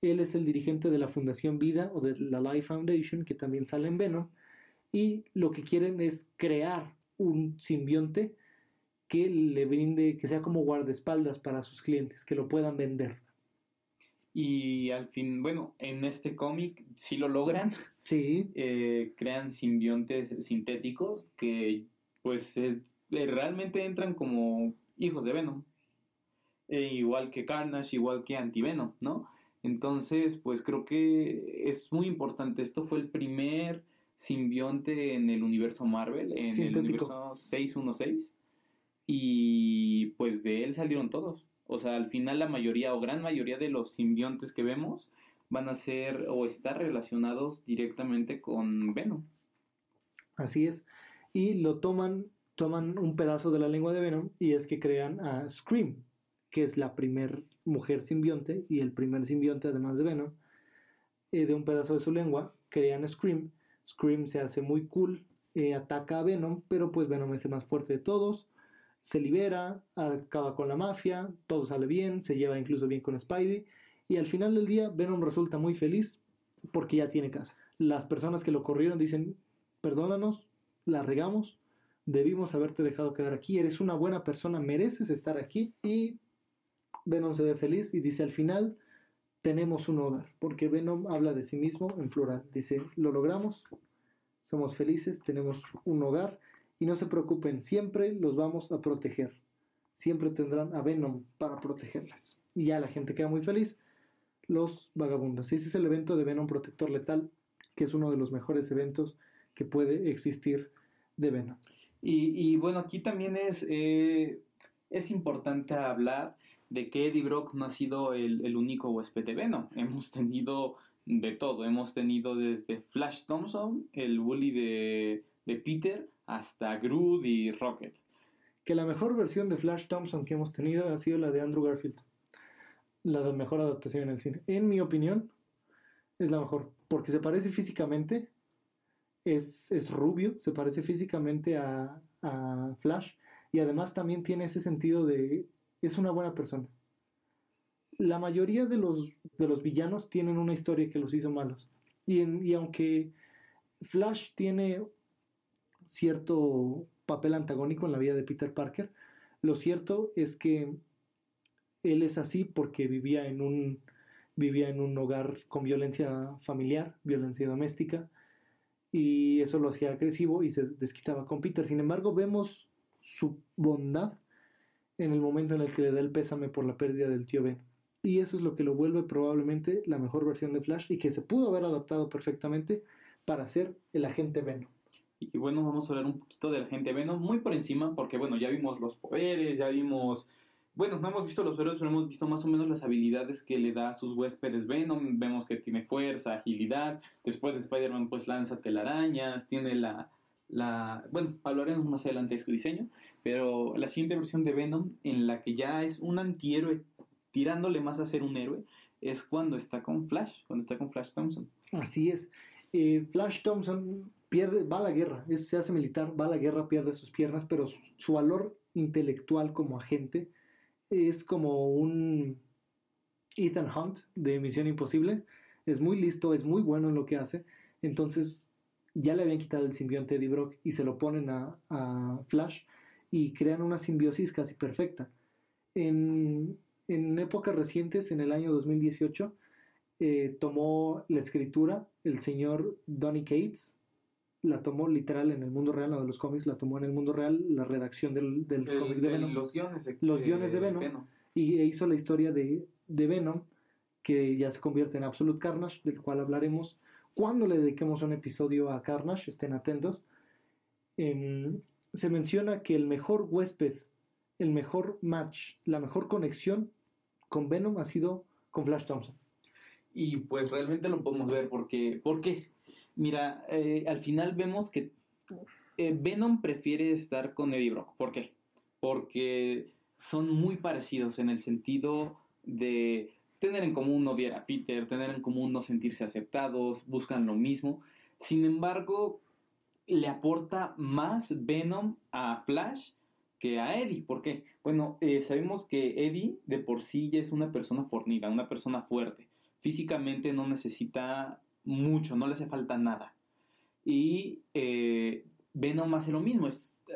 A: él es el dirigente de la Fundación Vida o de la Life Foundation, que también sale en Venom. Y lo que quieren es crear un simbionte que le brinde, que sea como guardaespaldas para sus clientes, que lo puedan vender.
B: Y al fin, bueno, en este cómic sí lo logran.
A: Sí.
B: Eh, crean simbiontes sintéticos que pues es, eh, realmente entran como hijos de Venom. Eh, igual que Carnage, igual que Antivenom, ¿no? Entonces, pues creo que es muy importante. Esto fue el primer simbionte en el universo Marvel, en el universo 616. Y pues de él salieron todos. O sea, al final la mayoría o gran mayoría de los simbiontes que vemos van a ser o estar relacionados directamente con Venom.
A: Así es. Y lo toman, toman un pedazo de la lengua de Venom y es que crean a Scream, que es la primer mujer simbionte y el primer simbionte además de Venom, eh, de un pedazo de su lengua, crean Scream. Scream se hace muy cool eh, ataca a Venom, pero pues Venom es el más fuerte de todos, se libera, acaba con la mafia, todo sale bien, se lleva incluso bien con Spidey, y al final del día Venom resulta muy feliz porque ya tiene casa. Las personas que lo corrieron dicen, perdónanos, la regamos, debimos haberte dejado quedar aquí, eres una buena persona, mereces estar aquí, y Venom se ve feliz y dice al final, tenemos un hogar, porque Venom habla de sí mismo en plural, dice, lo logramos, somos felices, tenemos un hogar y no se preocupen, siempre los vamos a proteger. Siempre tendrán a Venom para protegerles. Y ya la gente queda muy feliz. Los vagabundos. Ese es el evento de Venom Protector Letal, que es uno de los mejores eventos que puede existir de Venom.
B: Y, bueno, aquí también es, eh, es importante hablar de que Eddie Brock no ha sido el, el único huésped de Venom. Hemos tenido de todo. Hemos tenido desde Flash Thompson, el bully de, Peter, hasta Groot y Rocket.
A: Que la mejor versión de Flash Thompson que hemos tenido ha sido la de Andrew Garfield. La de mejor adaptación en el cine. En mi opinión, es la mejor. Porque se parece físicamente. Es, es rubio, se parece físicamente a, a Flash. Y además también tiene ese sentido de. Es una buena persona la mayoría de los, de los villanos tienen una historia que los hizo malos. Y, aunque Flash tiene cierto papel antagónico en la vida de Peter Parker, lo cierto es que él es así porque vivía en un, vivía en un hogar con violencia familiar, violencia doméstica, y eso lo hacía agresivo y se desquitaba con Peter. Sin embargo, vemos su bondad en el momento en el que le da el pésame por la pérdida del tío Ben y eso es lo que lo vuelve probablemente la mejor versión de Flash y que se pudo haber adaptado perfectamente para ser el agente Venom.
B: Y bueno, vamos a hablar un poquito del agente Venom, muy por encima, porque bueno, ya vimos los poderes, ya vimos, bueno, no hemos visto los héroes, pero hemos visto más o menos las habilidades que le da a sus huéspedes Venom, vemos que tiene fuerza, agilidad, después de Spider-Man pues lanza telarañas, tiene la, la, bueno, hablaremos más adelante de su diseño, pero la siguiente versión de Venom, en la que ya es un antihéroe tirándole más a ser un héroe, es cuando está con Flash, cuando está con Flash Thompson.
A: Así es. Eh, Flash Thompson pierde, va a la guerra, se hace militar, va a la guerra, pierde sus piernas, pero su, valor intelectual como agente es como un Ethan Hunt de Misión Imposible. Es muy listo, es muy bueno en lo que hace. Entonces ya le habían quitado el simbionte Eddie Brock y se lo ponen a, a Flash y crean una simbiosis casi perfecta. En, en épocas recientes, en el año 2018, eh, tomó la escritura el señor Donny Cates, la tomó literal en el mundo real, no de los cómics, la tomó en el mundo real, la redacción del, del cómic de Venom.
B: Los guiones.
A: De, los guiones de Venom, Y hizo la historia de, de, Venom, que ya se convierte en Absolute Carnage, del cual hablaremos cuando le dediquemos un episodio a Carnage, estén atentos. Em, se menciona que el mejor huésped, el mejor match, la mejor conexión con Venom ha sido con Flash Thompson.
B: Y pues realmente lo podemos ver porque, ¿por qué? Mira, eh, al final vemos que eh, Venom prefiere estar con Eddie Brock. ¿Por qué? Porque son muy parecidos en el sentido de tener en común odiar a Peter, tener en común no sentirse aceptados, buscan lo mismo. Sin embargo, le aporta más Venom a Flash que a Eddie. ¿Por qué? Bueno, eh, sabemos que Eddie de por sí ya es una persona fornida, una persona fuerte. Físicamente no necesita mucho, no le hace falta nada. Y eh, Venom hace lo mismo,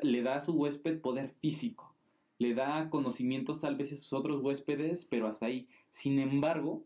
B: le da a su huésped poder físico, le da conocimientos tal vez a sus otros huéspedes, pero hasta ahí. Sin embargo,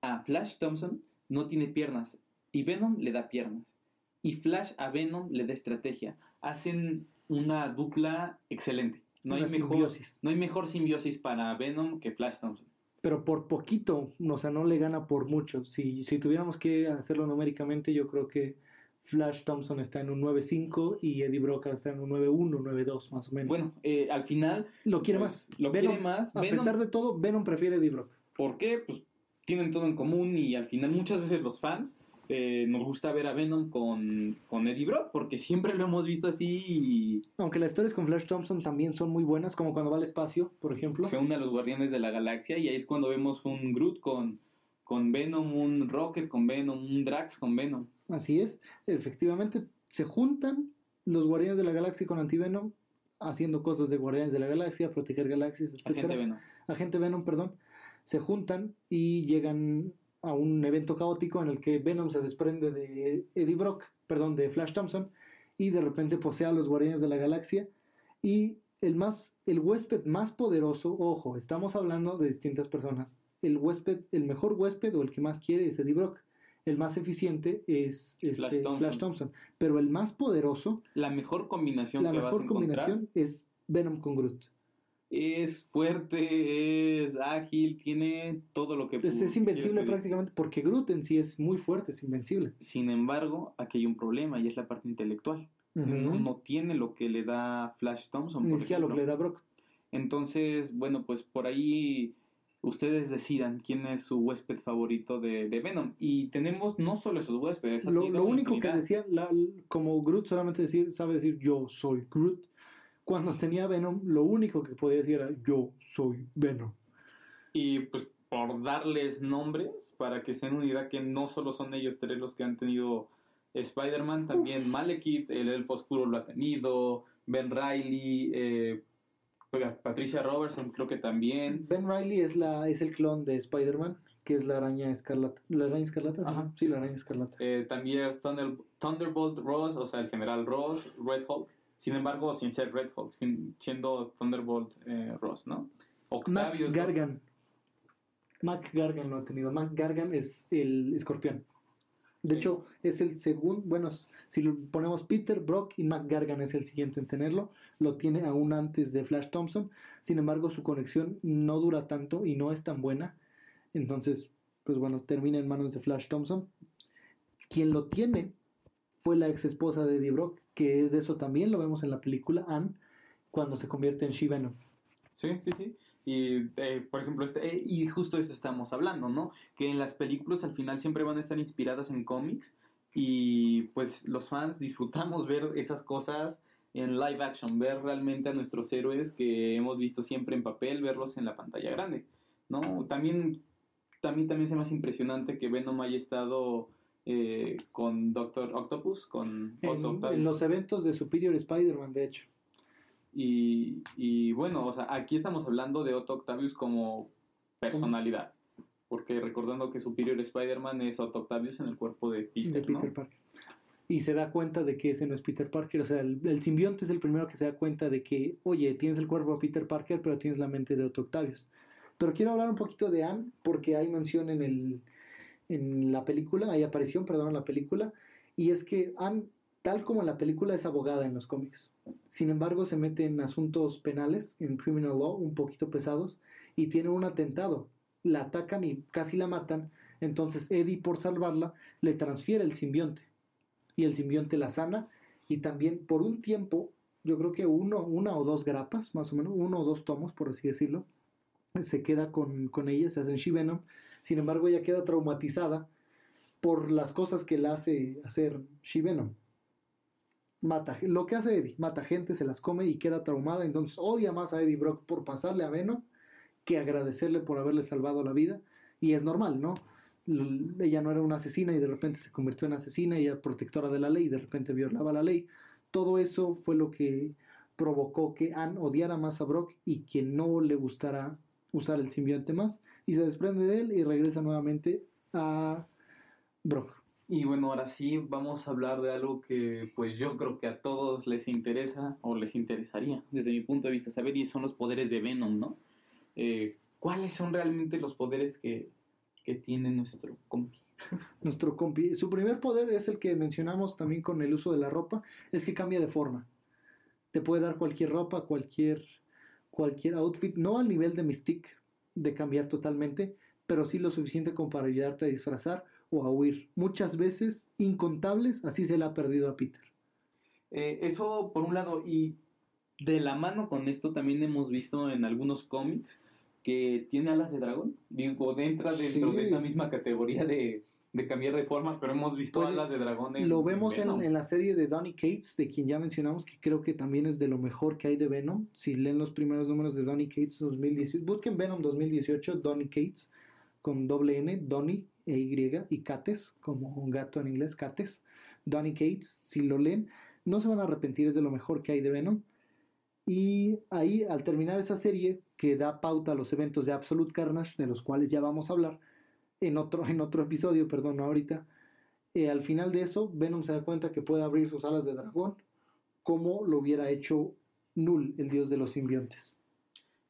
B: a Flash Thompson no tiene piernas y Venom le da piernas. Y Flash a Venom le da estrategia. Hacen una dupla excelente. No hay, mejor, simbiosis. no hay mejor simbiosis para Venom que Flash Thompson.
A: Pero por poquito, o sea, no le gana por mucho. Si, si tuviéramos que hacerlo numéricamente, yo creo que Flash Thompson está en un 9.5 y Eddie Brock está en un 9.1, 9.2 más o menos.
B: Bueno, eh, al final...
A: Lo quiere pues, más.
B: Lo quiere más.
A: A pesar de todo, Venom prefiere Eddie Brock.
B: ¿Por qué? Pues tienen todo en común y al final muchas veces los fans eh, nos gusta ver a Venom con, con, Eddie Brock, porque siempre lo hemos visto así.
A: Aunque las historias con Flash Thompson también son muy buenas, como cuando va al espacio, por ejemplo.
B: Se une a los Guardianes de la Galaxia y ahí es cuando vemos un Groot con, con Venom, un Rocket con Venom, un Drax con Venom.
A: Así es, efectivamente se juntan los Guardianes de la Galaxia con Antivenom haciendo cosas de Guardianes de la Galaxia, proteger galaxias, etc.
B: Agente Venom.
A: Agente Venom, perdón, se juntan y llegan a un evento caótico en el que Venom se desprende de Eddie Brock, perdón, de Flash Thompson, y de repente posee a los Guardianes de la Galaxia. Y el, más, el huésped más poderoso, ojo, estamos hablando de distintas personas. El huésped, el mejor huésped o el que más quiere es Eddie Brock. El más eficiente es este,
B: Flash Thompson.
A: Flash Thompson. Pero el más poderoso,
B: La mejor combinación
A: la
B: que vas a
A: mejor combinación es Venom con Groot.
B: Es fuerte, es ágil, tiene todo lo que
A: Es,
B: tú
A: es invencible prácticamente porque Groot en sí es muy fuerte, es invencible.
B: Sin embargo, aquí hay un problema y es la parte intelectual. No, no tiene lo que le da Flash Thompson.
A: Ni siquiera lo que le da Brock.
B: Entonces, bueno, pues por ahí ustedes decidan quién es su huésped favorito de, de Venom. Y tenemos no solo esos huéspedes.
A: Lo, lo único que decía, la- como Groot solamente decir, sabe decir yo soy Groot. Cuando tenía Venom, lo único que podía decir era yo soy Venom.
B: Y pues por darles nombres, para que se den una idea que no solo son ellos tres los que han tenido Spider-Man, también Malekith, el Elfo Oscuro lo ha tenido, Ben Riley, eh, Patricia Robertson creo que también.
A: Ben Riley es, la, es el clon de Spider-Man, que es la araña escarlata. ¿La araña escarlata? sí,
B: Ajá.
A: Sí, la araña escarlata.
B: Eh, también Thunder- Thunderbolt Ross, o sea, el general Ross, Red Hulk. Sin embargo, sin ser Red Hulk, sin- siendo Thunderbolt eh, Ross, ¿no?
A: Mac
B: Octavius. ¿no?
A: Gargan. Mac Gargan lo ha tenido. Mac Gargan es el escorpión. De
B: Sí.
A: hecho, es el segundo. Bueno, si lo ponemos Peter, Brock y Mac Gargan es el siguiente en tenerlo. Lo tiene aún antes de Flash Thompson. Sin embargo, su conexión no dura tanto y no es tan buena. Entonces, pues bueno, termina en manos de Flash Thompson. Quien lo tiene fue la ex esposa de Eddie Brock, que es de eso también lo vemos en la película Anne, cuando se convierte en She-Venom.
B: Sí, sí, sí. Y, eh, por ejemplo, este, eh, y justo esto estamos hablando, ¿no? Que en las películas al final siempre van a estar inspiradas en cómics y pues los fans disfrutamos ver esas cosas en live action, ver realmente a nuestros héroes que hemos visto siempre en papel, verlos en la pantalla grande, ¿no? También, también, también se me impresionante que Venom haya estado eh, con Doctor Octopus, con Otto
A: En,
B: Octavius.
A: en los eventos de Superior Spider-Man, de hecho.
B: Y, y bueno, o sea, aquí estamos hablando de Otto Octavius como personalidad. Porque recordando que Superior Spider-Man es Otto Octavius en el cuerpo de Peter,
A: de Peter
B: ¿no?
A: Parker. Y se da cuenta de que ese no es Peter Parker. O sea, el, el simbionte es el primero que se da cuenta de que, oye, tienes el cuerpo de Peter Parker, pero tienes la mente de Otto Octavius. Pero quiero hablar un poquito de Anne, porque hay mención en, el, en la película, hay aparición, perdón, en la película. Y es que Anne, tal como en la película, es abogada en los cómics. Sin embargo, se mete en asuntos penales, en criminal law, un poquito pesados, y tiene un atentado. La atacan y casi la matan. Entonces Eddie, por salvarla, le transfiere el simbionte. Y el simbionte la sana. Y también por un tiempo, yo creo que uno, una o dos grapas, más o menos, uno o dos tomos, por así decirlo, se queda con, con ella, se hacen She-Venom. Sin embargo, ella queda traumatizada por las cosas que le hace hacer She-Venom. Mata, lo que hace Eddie, mata gente, se las come y queda traumada. Entonces odia más a Eddie Brock por pasarle a Venom que agradecerle por haberle salvado la vida. Y es normal, ¿no? Ella no era una asesina y de repente se convirtió en asesina, ella protectora de la ley y de repente violaba la ley. Todo eso fue lo que provocó que Anne odiara más a Brock y que no le gustara usar el simbionte más. Y se desprende de él y regresa nuevamente a Brock.
B: Y bueno, ahora sí vamos a hablar de algo que pues yo creo que a todos les interesa o les interesaría, desde mi punto de vista, saber y son los poderes de Venom, ¿no? Eh, ¿Cuáles son realmente los poderes que, que tiene nuestro compi?
A: Nuestro compi. Su primer poder es el que mencionamos también con el uso de la ropa, es que cambia de forma. Te puede dar cualquier ropa, cualquier, cualquier outfit, no al nivel de Mystique, de cambiar totalmente, pero sí lo suficiente como para ayudarte a disfrazar o a huir. Muchas veces, incontables, así se le ha perdido a Peter.
B: Eh, eso por un lado, y de la mano con esto también hemos visto en algunos cómics que tiene alas de dragón. Digo, entra dentro
A: Sí.
B: de esta misma categoría de, de cambiar de forma, pero hemos visto
A: Puede-
B: alas de dragón en
A: Lo vemos en, en la serie de Donny Cates, de quien ya mencionamos, que creo que también es de lo mejor que hay de Venom. Si leen los primeros números de Donny Cates 2018, busquen Venom 2018, Donny Cates, con doble N, Donny e Y, y Cates, como un gato en inglés, Cates. Donny Cates, si lo leen, No se van a arrepentir, es de lo mejor que hay de Venom. Y ahí, al terminar esa serie, que da pauta a los eventos de Absolute Carnage, de los cuales ya vamos a hablar en otro, en otro episodio, perdón, ahorita, eh, al final de eso, Venom se da cuenta que puede abrir sus alas de dragón como lo hubiera hecho Null, el dios de los simbiontes.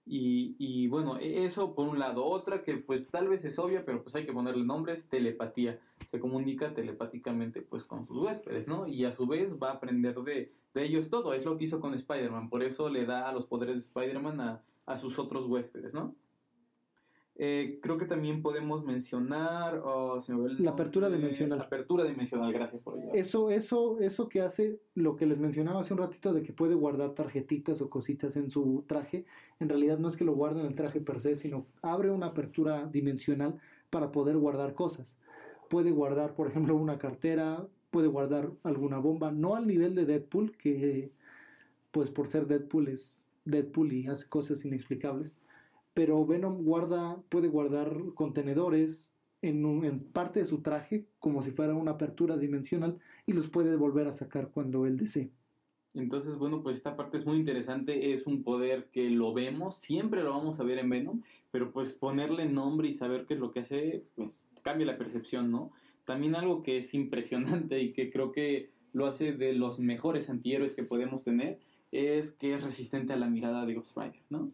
B: Y, y, bueno, e, eso por un lado. Otra que pues tal vez es obvia, pero pues hay que ponerle nombres, telepatía. Se comunica telepáticamente pues con sus huéspedes, ¿no? Y a su vez va a aprender de, de ellos todo. Es lo que hizo con Spider-Man. Por eso le da los poderes de Spider-Man a, a sus otros huéspedes, ¿no? Eh, creo que también podemos mencionar oh,
A: la apertura dimensional.
B: La apertura dimensional, gracias por ayudar.
A: Eso, eso, eso que hace lo que les mencionaba hace un ratito de que puede guardar tarjetitas o cositas en su traje, en realidad no es que lo guarde en el traje per se, sino abre una apertura dimensional para poder guardar cosas. Puede guardar, por ejemplo, una cartera, puede guardar alguna bomba, no al nivel de Deadpool, que pues por ser Deadpool es Deadpool y hace cosas inexplicables pero Venom guarda, puede guardar contenedores en, en, parte de su traje, como si fuera una apertura dimensional, y los puede volver a sacar cuando él desee.
B: Entonces, bueno, pues esta parte es muy interesante, es un poder que lo vemos, siempre lo vamos a ver en Venom, pero pues ponerle nombre y saber qué es lo que hace, pues cambia la percepción, ¿no? También algo que es impresionante y que creo que lo hace de los mejores antihéroes que podemos tener, es que es resistente a la mirada de Ghost Rider, ¿no?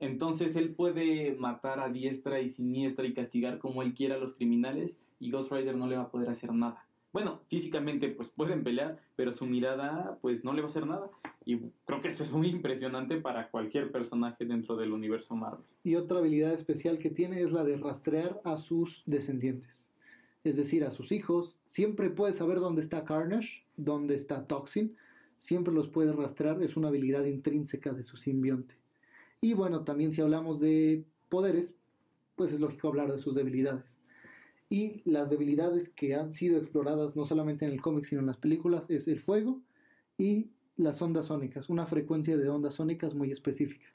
B: Entonces él puede matar a diestra y siniestra y castigar como él quiera a los criminales y Ghost Rider no le va a poder hacer nada. Bueno, físicamente pues pueden pelear, pero su mirada pues no le va a hacer nada. Y creo que esto es muy impresionante para cualquier personaje dentro del universo Marvel.
A: Y otra habilidad especial que tiene es la de rastrear a sus descendientes. Es decir, a sus hijos. Siempre puede saber dónde está Carnage, dónde está Toxin. Siempre los puede rastrear. Es una habilidad intrínseca de su simbionte. Y bueno, también si hablamos de poderes, pues es lógico hablar de sus debilidades. Y las debilidades que han sido exploradas no solamente en el cómic, sino en las películas, es el fuego y las ondas sónicas, una frecuencia de ondas sónicas muy específica.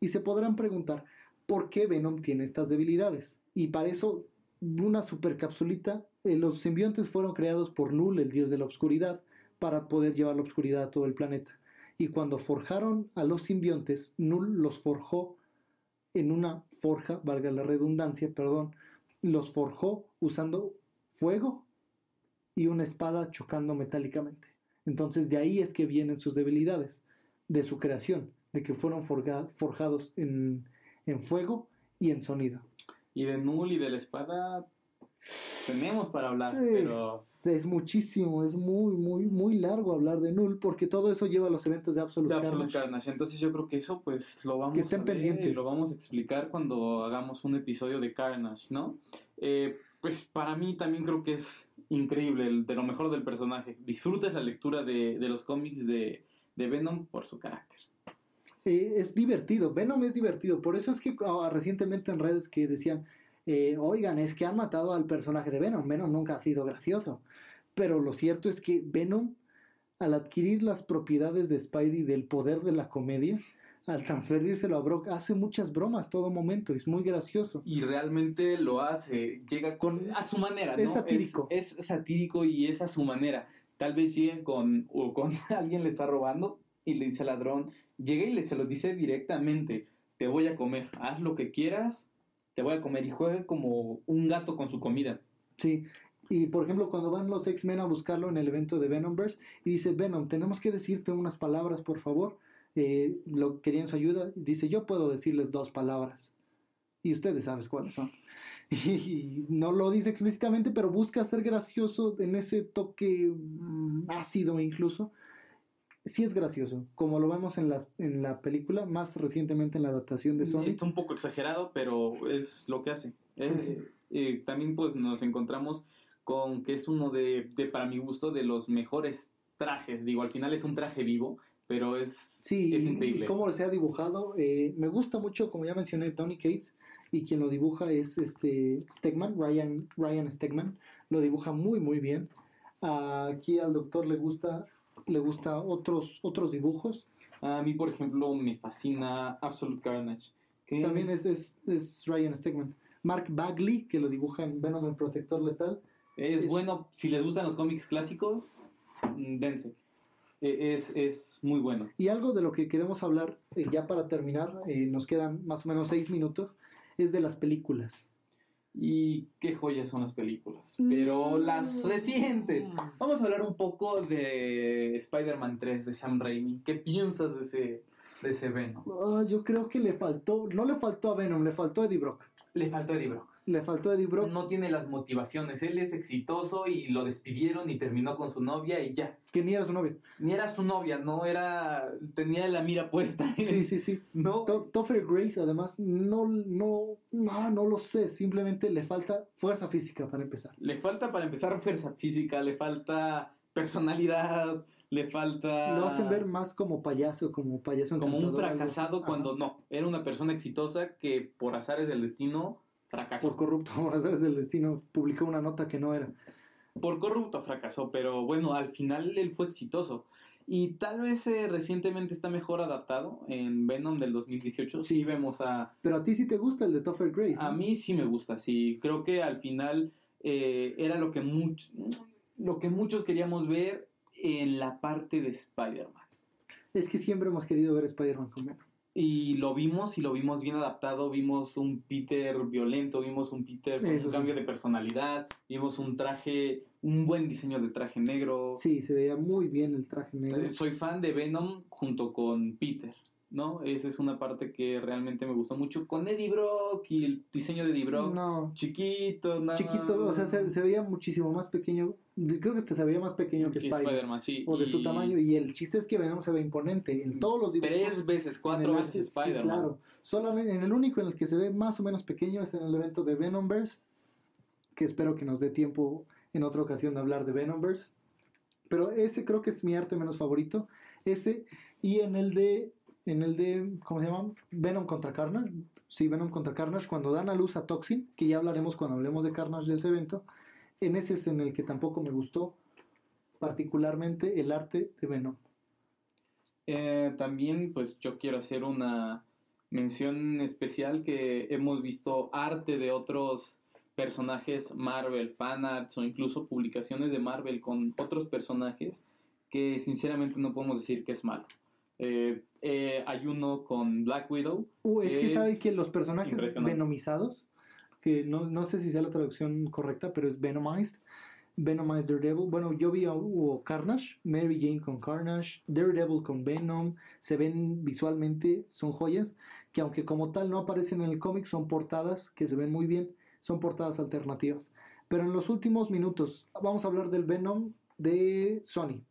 A: Y se podrán preguntar, ¿por qué Venom tiene estas debilidades? Y para eso, una supercapsulita, eh, los simbiontes fueron creados por Null, el dios de la oscuridad, para poder llevar la oscuridad a todo el planeta y cuando forjaron a los simbiontes, Null los forjó en una forja, valga la redundancia, perdón, los forjó usando fuego y una espada chocando metálicamente. Entonces de ahí es que vienen sus debilidades, de su creación, de que fueron forjados en, en fuego y en sonido.
B: Y de Null y de la espada tenemos para hablar,
A: es,
B: pero...
A: Es muchísimo, es muy, muy, muy largo hablar de Null, porque todo eso lleva a los eventos de Absolute,
B: de Absolute Carnage. Entonces yo creo que eso pues lo vamos
A: que estén
B: a ver
A: pendientes.
B: y lo vamos a explicar cuando hagamos un episodio de Carnage, ¿no? Eh, pues para mí también creo que es increíble, el, de lo mejor del personaje. Disfrutes la lectura de, de los cómics de, de Venom por su carácter.
A: Eh, es divertido, Venom es divertido, por eso es que ah, recientemente en redes que decían, eh, oigan, es que han matado al personaje de Venom. Venom nunca ha sido gracioso. Pero lo cierto es que Venom, al adquirir las propiedades de Spidey del poder de la comedia, al transferírselo a Brock, hace muchas bromas todo momento, es muy gracioso.
B: Y realmente lo hace, llega con, a su manera, ¿no?
A: Es satírico.
B: Es, es satírico y es a su manera. Tal vez llegue con, o con alguien le está robando y le dice al ladrón, llega y le se lo dice directamente, te voy a comer, haz lo que quieras, te voy a comer y juega como un gato con su comida.
A: Sí, y por ejemplo, cuando van los X-Men a buscarlo en el evento de Venomverse y dice, Venom, tenemos que decirte unas palabras, por favor. Eh, lo querían su ayuda. Dice, yo puedo decirles dos palabras. Y ustedes saben cuáles son. Y no lo dice explícitamente, pero busca ser gracioso en ese toque mm, ácido incluso. Sí es gracioso, como lo vemos en la, en la película, más recientemente en la adaptación de Sony.
B: Está un poco exagerado, pero es lo que hace. Eh, eh, también pues nos encontramos con que es uno de, de, para mi gusto, de los mejores trajes. Digo, al final es un traje vivo, pero es,
A: sí,
B: es increíble.
A: Y cómo se ha dibujado. Eh, me gusta mucho, como ya mencioné, Tony Cates, y quien lo dibuja es este Stegman, Ryan, Ryan Stegman. Lo dibuja muy, muy bien. aquí al doctor le gusta, le gusta otros, otros dibujos.
B: A mí, por ejemplo, me fascina Absolute Carnage. que
A: También es, es, es Ryan Stegman. Mark Bagley, que lo dibuja en Venom el Protector Letal.
B: Es, es, bueno, si les gustan los cómics clásicos, dense. E- Es, es muy bueno.
A: Y algo de lo que queremos hablar, eh, ya para terminar, eh, nos quedan más o menos seis minutos, es de las películas.
B: Y qué joyas son las películas. Pero las recientes. Vamos a hablar un poco de Spider-Man 3 de Sam Raimi. ¿Qué piensas de ese, de ese Venom?
A: Ah, yo creo que le faltó, no le faltó a Venom, le faltó a Eddie Brock.
B: Le faltó Eddie Brock.
A: Le faltó a Eddie Brock,
B: No tiene las motivaciones. Él es exitoso y lo despidieron y terminó con su novia y ya.
A: que ni era su novia.
B: Ni era su novia, no era. Tenía la mira puesta.
A: Sí, sí, sí.
B: No.
A: To- Topher Grace, además, no, no, no, no lo sé. Simplemente le falta fuerza física para empezar.
B: Le falta para empezar fuerza física, le falta personalidad, le falta.
A: Lo hacen ver más como payaso, como payaso
B: como un fracasado cuando no. Era una persona exitosa que por azares del destino fracasó.
A: Por corrupto, por azares del destino, publicó una nota que no era.
B: Por corrupto fracasó, pero bueno, al final él fue exitoso. Y tal vez eh, recientemente está mejor adaptado en Venom del 2018. Sí, vemos a...
A: Pero a ti sí te gusta el de Topher Grace. ¿no?
B: A mí sí me gusta, sí. Creo que al final eh, era lo que, much- lo que muchos queríamos ver en la parte de Spider-Man.
A: Es que siempre hemos querido ver Spider-Man con Venom.
B: Y lo vimos y lo vimos bien adaptado. Vimos un Peter violento, vimos un Peter con
A: Eso
B: un
A: sí.
B: cambio de personalidad, vimos un traje, un buen diseño de traje negro.
A: Sí, se veía muy bien el traje negro.
B: Eh, Soy fan de Venom junto con Peter, ¿no? Esa es una parte que realmente me gustó mucho. Con Eddie Brock y el diseño de Eddie Brock.
A: No,
B: Chiquito, nada
A: chiquito, o sea, se, se veía muchísimo más pequeño. Creo que se veía más pequeño que
B: que
A: Spider-Man.
B: Sí.
A: o de su tamaño. Y el chiste es que Venom se ve imponente. En todos los dibujos.
B: Tres veces, cuatro veces
A: sí,
B: Spider-Man.
A: claro. Solamente en el único en el que se ve más o menos pequeño es en el evento de Venomverse. Que espero que nos dé tiempo en otra ocasión de hablar de Venomverse. Pero ese creo que es mi arte menos favorito. Ese y en el de. En el de. ¿Cómo se llama? Venom contra Carnage. Sí, Venom contra Carnage. Cuando dan a luz a Toxin. Que ya hablaremos cuando hablemos de Carnage de ese evento. En ese es en el que tampoco me gustó particularmente el arte de Venom.
B: Eh, también, pues yo quiero hacer una mención especial que hemos visto arte de otros personajes Marvel, fanarts o incluso publicaciones de Marvel con otros personajes que sinceramente no podemos decir que es malo. Eh, eh, hay uno con Black Widow.
A: Uh, es que sabe que los personajes venomizados, que no, no sé si sea la traducción correcta, pero es Venomized, Venomized Daredevil. Bueno, yo vi a hubo Carnage, Mary Jane con Carnage, Daredevil con Venom, se ven visualmente, son joyas, que aunque como tal no aparecen en el cómic, son portadas que se ven muy bien, son portadas alternativas. Pero en los últimos minutos, vamos a hablar del Venom de Sony,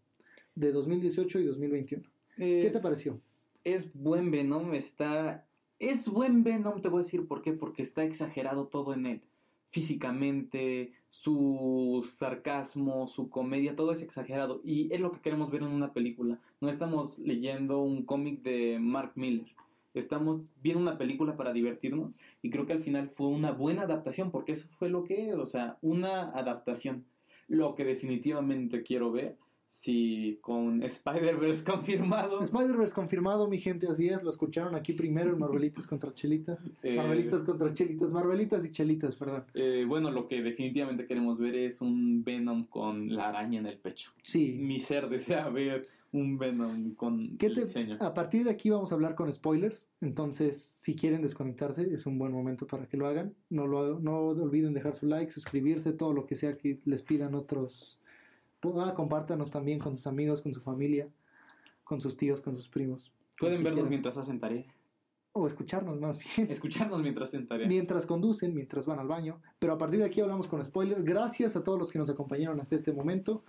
A: de 2018 y 2021. ¿Qué te pareció?
B: Es buen Venom, está... Es buen Venom, te voy a decir por qué, porque está exagerado todo en él. Físicamente, su sarcasmo, su comedia, todo es exagerado. Y es lo que queremos ver en una película. No estamos leyendo un cómic de Mark Miller. Estamos viendo una película para divertirnos y creo que al final fue una buena adaptación, porque eso fue lo que o sea, una adaptación. Lo que definitivamente quiero ver, si con Spider-Verse confirmado,
A: Spider-Verse confirmado, mi gente, así es, lo escucharon aquí primero en Marvelitas contra Chelitas.
B: Eh,
A: Marvelitas contra Chelitas, Marvelitas y Chelitas, perdón.
B: Eh, bueno, lo que definitivamente queremos ver es un Venom con la araña en el pecho.
A: Sí.
B: Mi ser desea ver un Venom con
A: ¿Qué
B: el
A: te-
B: diseño.
A: a partir de aquí vamos a hablar con spoilers, entonces si quieren desconectarse es un buen momento para que lo hagan. No, lo, hagan- no olviden dejar su like, suscribirse, todo lo que sea que les pidan otros. Ah, compártanos también con sus amigos, con su familia, con sus tíos, con sus primos.
B: Pueden vernos
A: quieran.
B: mientras hacen tarea.
A: O escucharnos más bien.
B: Escucharnos mientras hacen tarea.
A: mientras conducen, mientras van al baño. Pero a partir de aquí hablamos con spoiler. Gracias a todos los que nos acompañaron hasta este momento.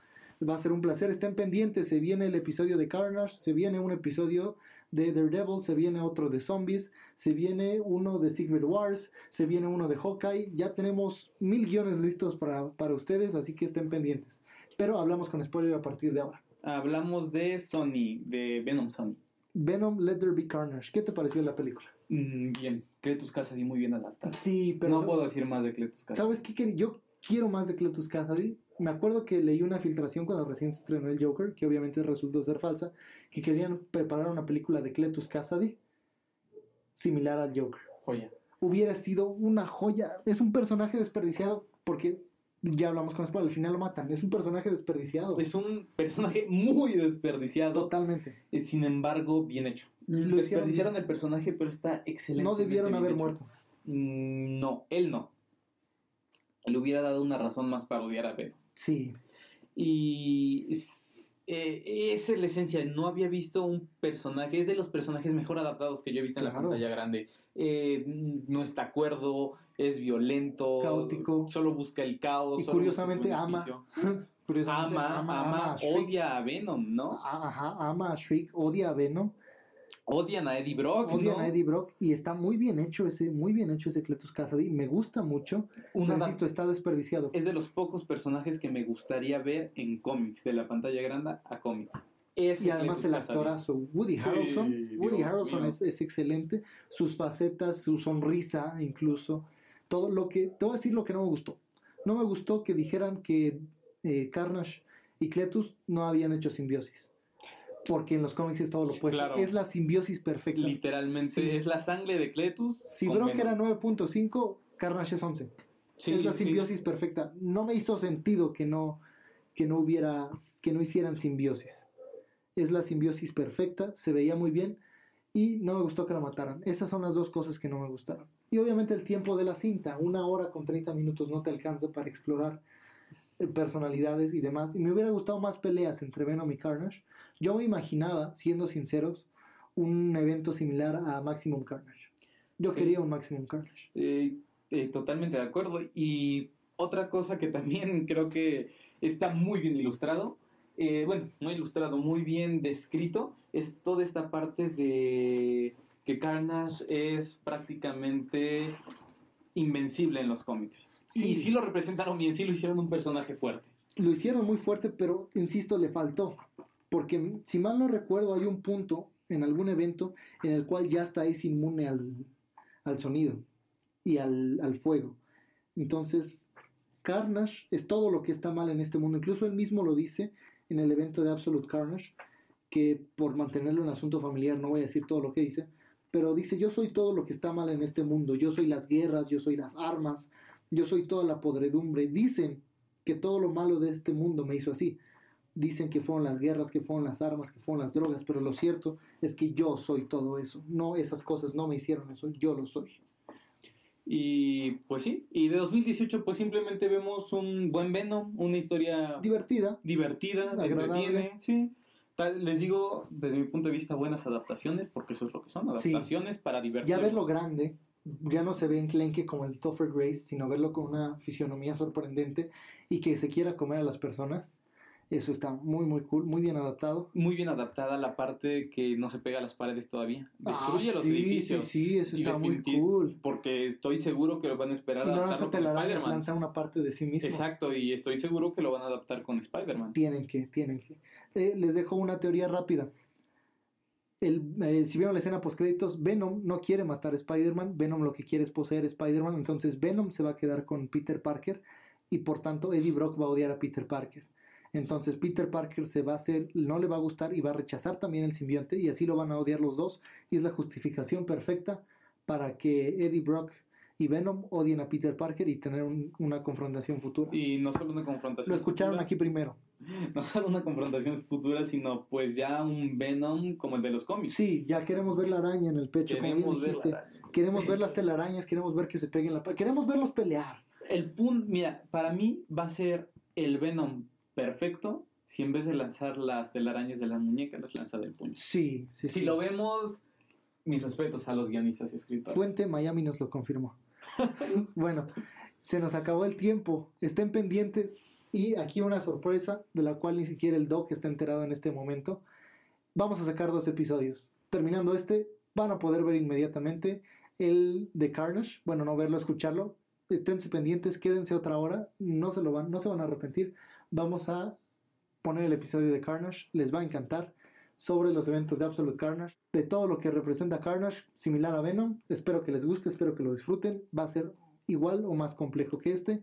A: Va a ser un placer. Estén pendientes. Se viene el episodio de Carnage. Se viene un episodio de Daredevil. Se viene otro de Zombies. Se viene uno de Secret Wars. Se viene uno de Hawkeye. Ya tenemos mil guiones listos para, para ustedes. Así que estén pendientes. Pero hablamos con spoiler a partir de ahora.
B: Hablamos de Sony, de Venom Sony.
A: Venom, Let There Be Carnage. ¿Qué te pareció la película?
B: Mm, bien, Cletus Cassidy muy bien adaptado.
A: Sí, pero...
B: no puedo decir más de Cletus Cassidy.
A: ¿Sabes qué? Yo quiero más de Cletus Cassidy. Me acuerdo que leí una filtración cuando recién se estrenó el Joker, que obviamente resultó ser falsa, que querían preparar una película de Cletus Cassidy similar al Joker.
B: Joya.
A: Hubiera sido una joya. Es un personaje desperdiciado porque Ya hablamos con Spider, al final lo matan. Es un personaje desperdiciado.
B: Es un personaje muy desperdiciado.
A: Totalmente.
B: Sin embargo, bien hecho.
A: Lo
B: Desperdiciaron
A: bien.
B: el personaje, pero está excelente.
A: No debieron haber muerto.
B: Mm, No, él no. Le hubiera dado una razón más para odiar a Venom.
A: Sí.
B: Y eh, esa es la esencia. No había visto un personaje, es de los personajes mejor adaptados que yo he visto en la pantalla grande. Eh, no está cuerdo, es violento,
A: Caótico.
B: solo busca el caos.
A: Y curiosamente ama. Curiosamente,
B: ama, ama,
A: a
B: odia a Venom, ¿no?
A: Ajá, ama a Shriek, odia a Venom,
B: Odian a Eddie Brock,
A: odia
B: ¿no?
A: a Eddie Brock y está muy bien hecho ese, muy bien hecho ese Cletus Cassidy. Me gusta mucho.
B: Una
A: insisto, está desperdiciado.
B: es de los pocos personajes que me gustaría ver en cómics, de la pantalla grande a cómics. Ese
A: Y además
B: Cletus
A: el actorazo Woody
B: Sí,
A: Harrelson. Woody
B: Dios
A: Harrelson es excelente. Sus facetas, su sonrisa, incluso. Todo lo que. Te voy a decir lo que no me gustó. No me gustó que dijeran que eh, Carnage y Cletus no habían hecho simbiosis. Porque en los cómics es todo lo
B: Sí,
A: opuesto.
B: claro.
A: Es la simbiosis perfecta.
B: Literalmente
A: Sí.
B: es la sangre de Cletus.
A: Si Brock era 9.5, Carnage es 11.
B: Sí,
A: es la
B: sí.
A: simbiosis perfecta. No me hizo sentido que no, que no hubiera, que no hicieran simbiosis. Es la simbiosis perfecta, se veía muy bien y no me gustó que la mataran. Esas son las dos cosas que no me gustaron. Y obviamente el tiempo de la cinta, una hora con 30 minutos no te alcanza para explorar personalidades y demás. Y me hubiera gustado más peleas entre Venom y Carnage. Yo me imaginaba, siendo sinceros, un evento similar a Maximum Carnage. Yo
B: Sí.
A: quería un Maximum Carnage.
B: Eh, eh, totalmente de acuerdo. Y otra cosa que también creo que está muy bien ilustrado, eh, bueno, no ilustrado, muy bien descrito, es toda esta parte de que Carnage es prácticamente invencible en los cómics.
A: Sí.
B: Y sí lo representaron bien, sí lo hicieron un personaje fuerte.
A: lo hicieron muy fuerte, pero insisto, le faltó. Porque si mal no recuerdo, hay un punto en algún evento en el cual ya está es inmune al, al sonido y al, al fuego. Entonces, Carnage es todo lo que está mal en este mundo. Incluso él mismo lo dice en el evento de Absolute Carnage, que por mantenerlo en asunto familiar no voy a decir todo lo que dice, pero dice, yo soy todo lo que está mal en este mundo, yo soy las guerras, yo soy las armas, yo soy toda la podredumbre. Dicen que todo lo malo de este mundo me hizo así. Dicen que fueron las guerras, que fueron las armas, que fueron las drogas, pero lo cierto es que yo soy todo eso. No, esas cosas no me hicieron eso, yo lo soy.
B: Y pues sí, y de 2018 pues simplemente vemos un buen Venom, una historia
A: Divertida,
B: divertida,
A: Agradable.
B: sí. Tal- les digo, desde mi punto de vista, buenas adaptaciones, porque eso es lo que son,
A: Sí.
B: adaptaciones para divertir.
A: ya verlo grande, ya no se ve enclenque como el Topher Grace, sino verlo con una fisionomía sorprendente y que se quiera comer a las personas. Eso está muy, muy cool, muy bien adaptado.
B: Muy bien adaptada la parte que no se pega a las paredes todavía. Destruye
A: Ah,
B: los
A: sí,
B: edificios.
A: Sí, sí, eso está muy cool.
B: Porque estoy seguro que lo van a esperar
A: Y no
B: adaptarlo
A: lanza
B: con Spider-Man.
A: lanza una parte de sí mismo.
B: Exacto, y estoy seguro que lo van a adaptar con Spider-Man.
A: Tienen que, tienen que. Eh, les dejo una teoría rápida. El, eh, si vieron la escena post créditos, Venom no quiere matar a Spider-Man, Venom lo que quiere es poseer a Spider-Man, entonces Venom se va a quedar con Peter Parker y por tanto Eddie Brock va a odiar a Peter Parker. Entonces Peter Parker se va a hacer, no le va a gustar y va a rechazar también el simbionte y así lo van a odiar los dos y es la justificación perfecta para que Eddie Brock y Venom odien a Peter Parker y tener un- una confrontación futura.
B: Y no solo una confrontación
A: Lo escucharon
B: futura,
A: aquí primero.
B: No solo una confrontación futura, sino pues ya un Venom como el de los cómics.
A: Sí, ya queremos ver la araña en el pecho, como bien
B: Queremos ver
A: Queremos las telarañas, queremos ver que se peguen la Queremos verlos pelear.
B: El punto, mira, para mí va a ser el Venom perfecto si en vez de lanzar las telarañas de la muñeca, las lanza del puño.
A: Sí, sí,
B: si
A: sí.
B: lo vemos, mis respetos a los guionistas y escritores.
A: Fuente Miami nos lo confirmó. bueno, se nos acabó el tiempo. Estén pendientes. Y aquí una sorpresa de la cual ni siquiera el Doc está enterado en este momento. Vamos a sacar dos episodios. Terminando este, van a poder ver inmediatamente el de Carnage. Bueno, no verlo, escucharlo. Esténse pendientes, quédense otra hora. No se, lo van, no se van a arrepentir. Vamos a poner el episodio de Carnage. Les va a encantar. Sobre los eventos de Absolute Carnage. De todo lo que representa Carnage, similar a Venom. Espero que les guste, espero que lo disfruten. Va a ser igual o más complejo que este.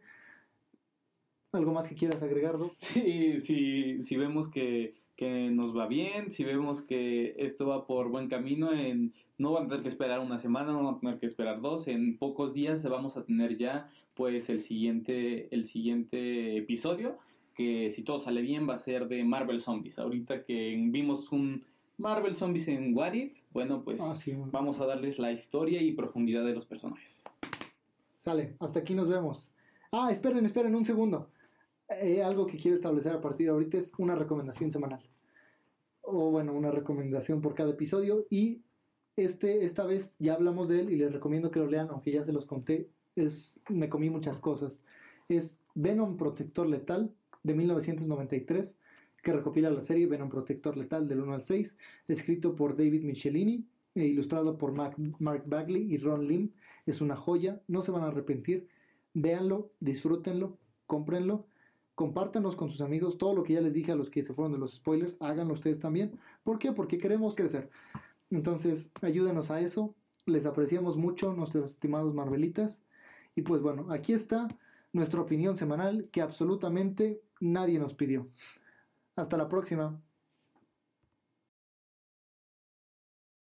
A: ¿Algo más que quieras agregar, Doc?
B: Sí, sí, si vemos que, que nos va bien, si vemos que esto va por buen camino en no van a tener que esperar una semana, no van a tener que esperar dos. En pocos días vamos a tener ya pues el siguiente, el siguiente episodio, que si todo sale bien va a ser de Marvel Zombies. Ahorita que vimos un Marvel Zombies en What If, bueno pues
A: Ah, sí.
B: vamos a darles la historia y profundidad de los personajes.
A: Sale, hasta aquí nos vemos. Ah, esperen, esperen un segundo. Eh, algo que quiero establecer a partir de ahorita es una recomendación semanal. O bueno, una recomendación por cada episodio. Y este, esta vez ya hablamos de él y les recomiendo que lo lean, aunque ya se los conté. Es, me comí muchas cosas. Es Venom Protector Letal de 1993, que recopila la serie Venom Protector Letal del 1 al 6, escrito por David Michelini e ilustrado por Mark, Mark Bagley y Ron Lim. Es una joya, no se van a arrepentir. Véanlo, disfrútenlo, cómprenlo, compártanos con sus amigos todo lo que ya les dije a los que se fueron de los spoilers, háganlo ustedes también. ¿Por qué? Porque queremos crecer. Entonces, ayúdenos a eso. Les apreciamos mucho, nuestros estimados Marvelitas. Y pues bueno, aquí está nuestra opinión semanal que absolutamente nadie nos pidió. Hasta la próxima.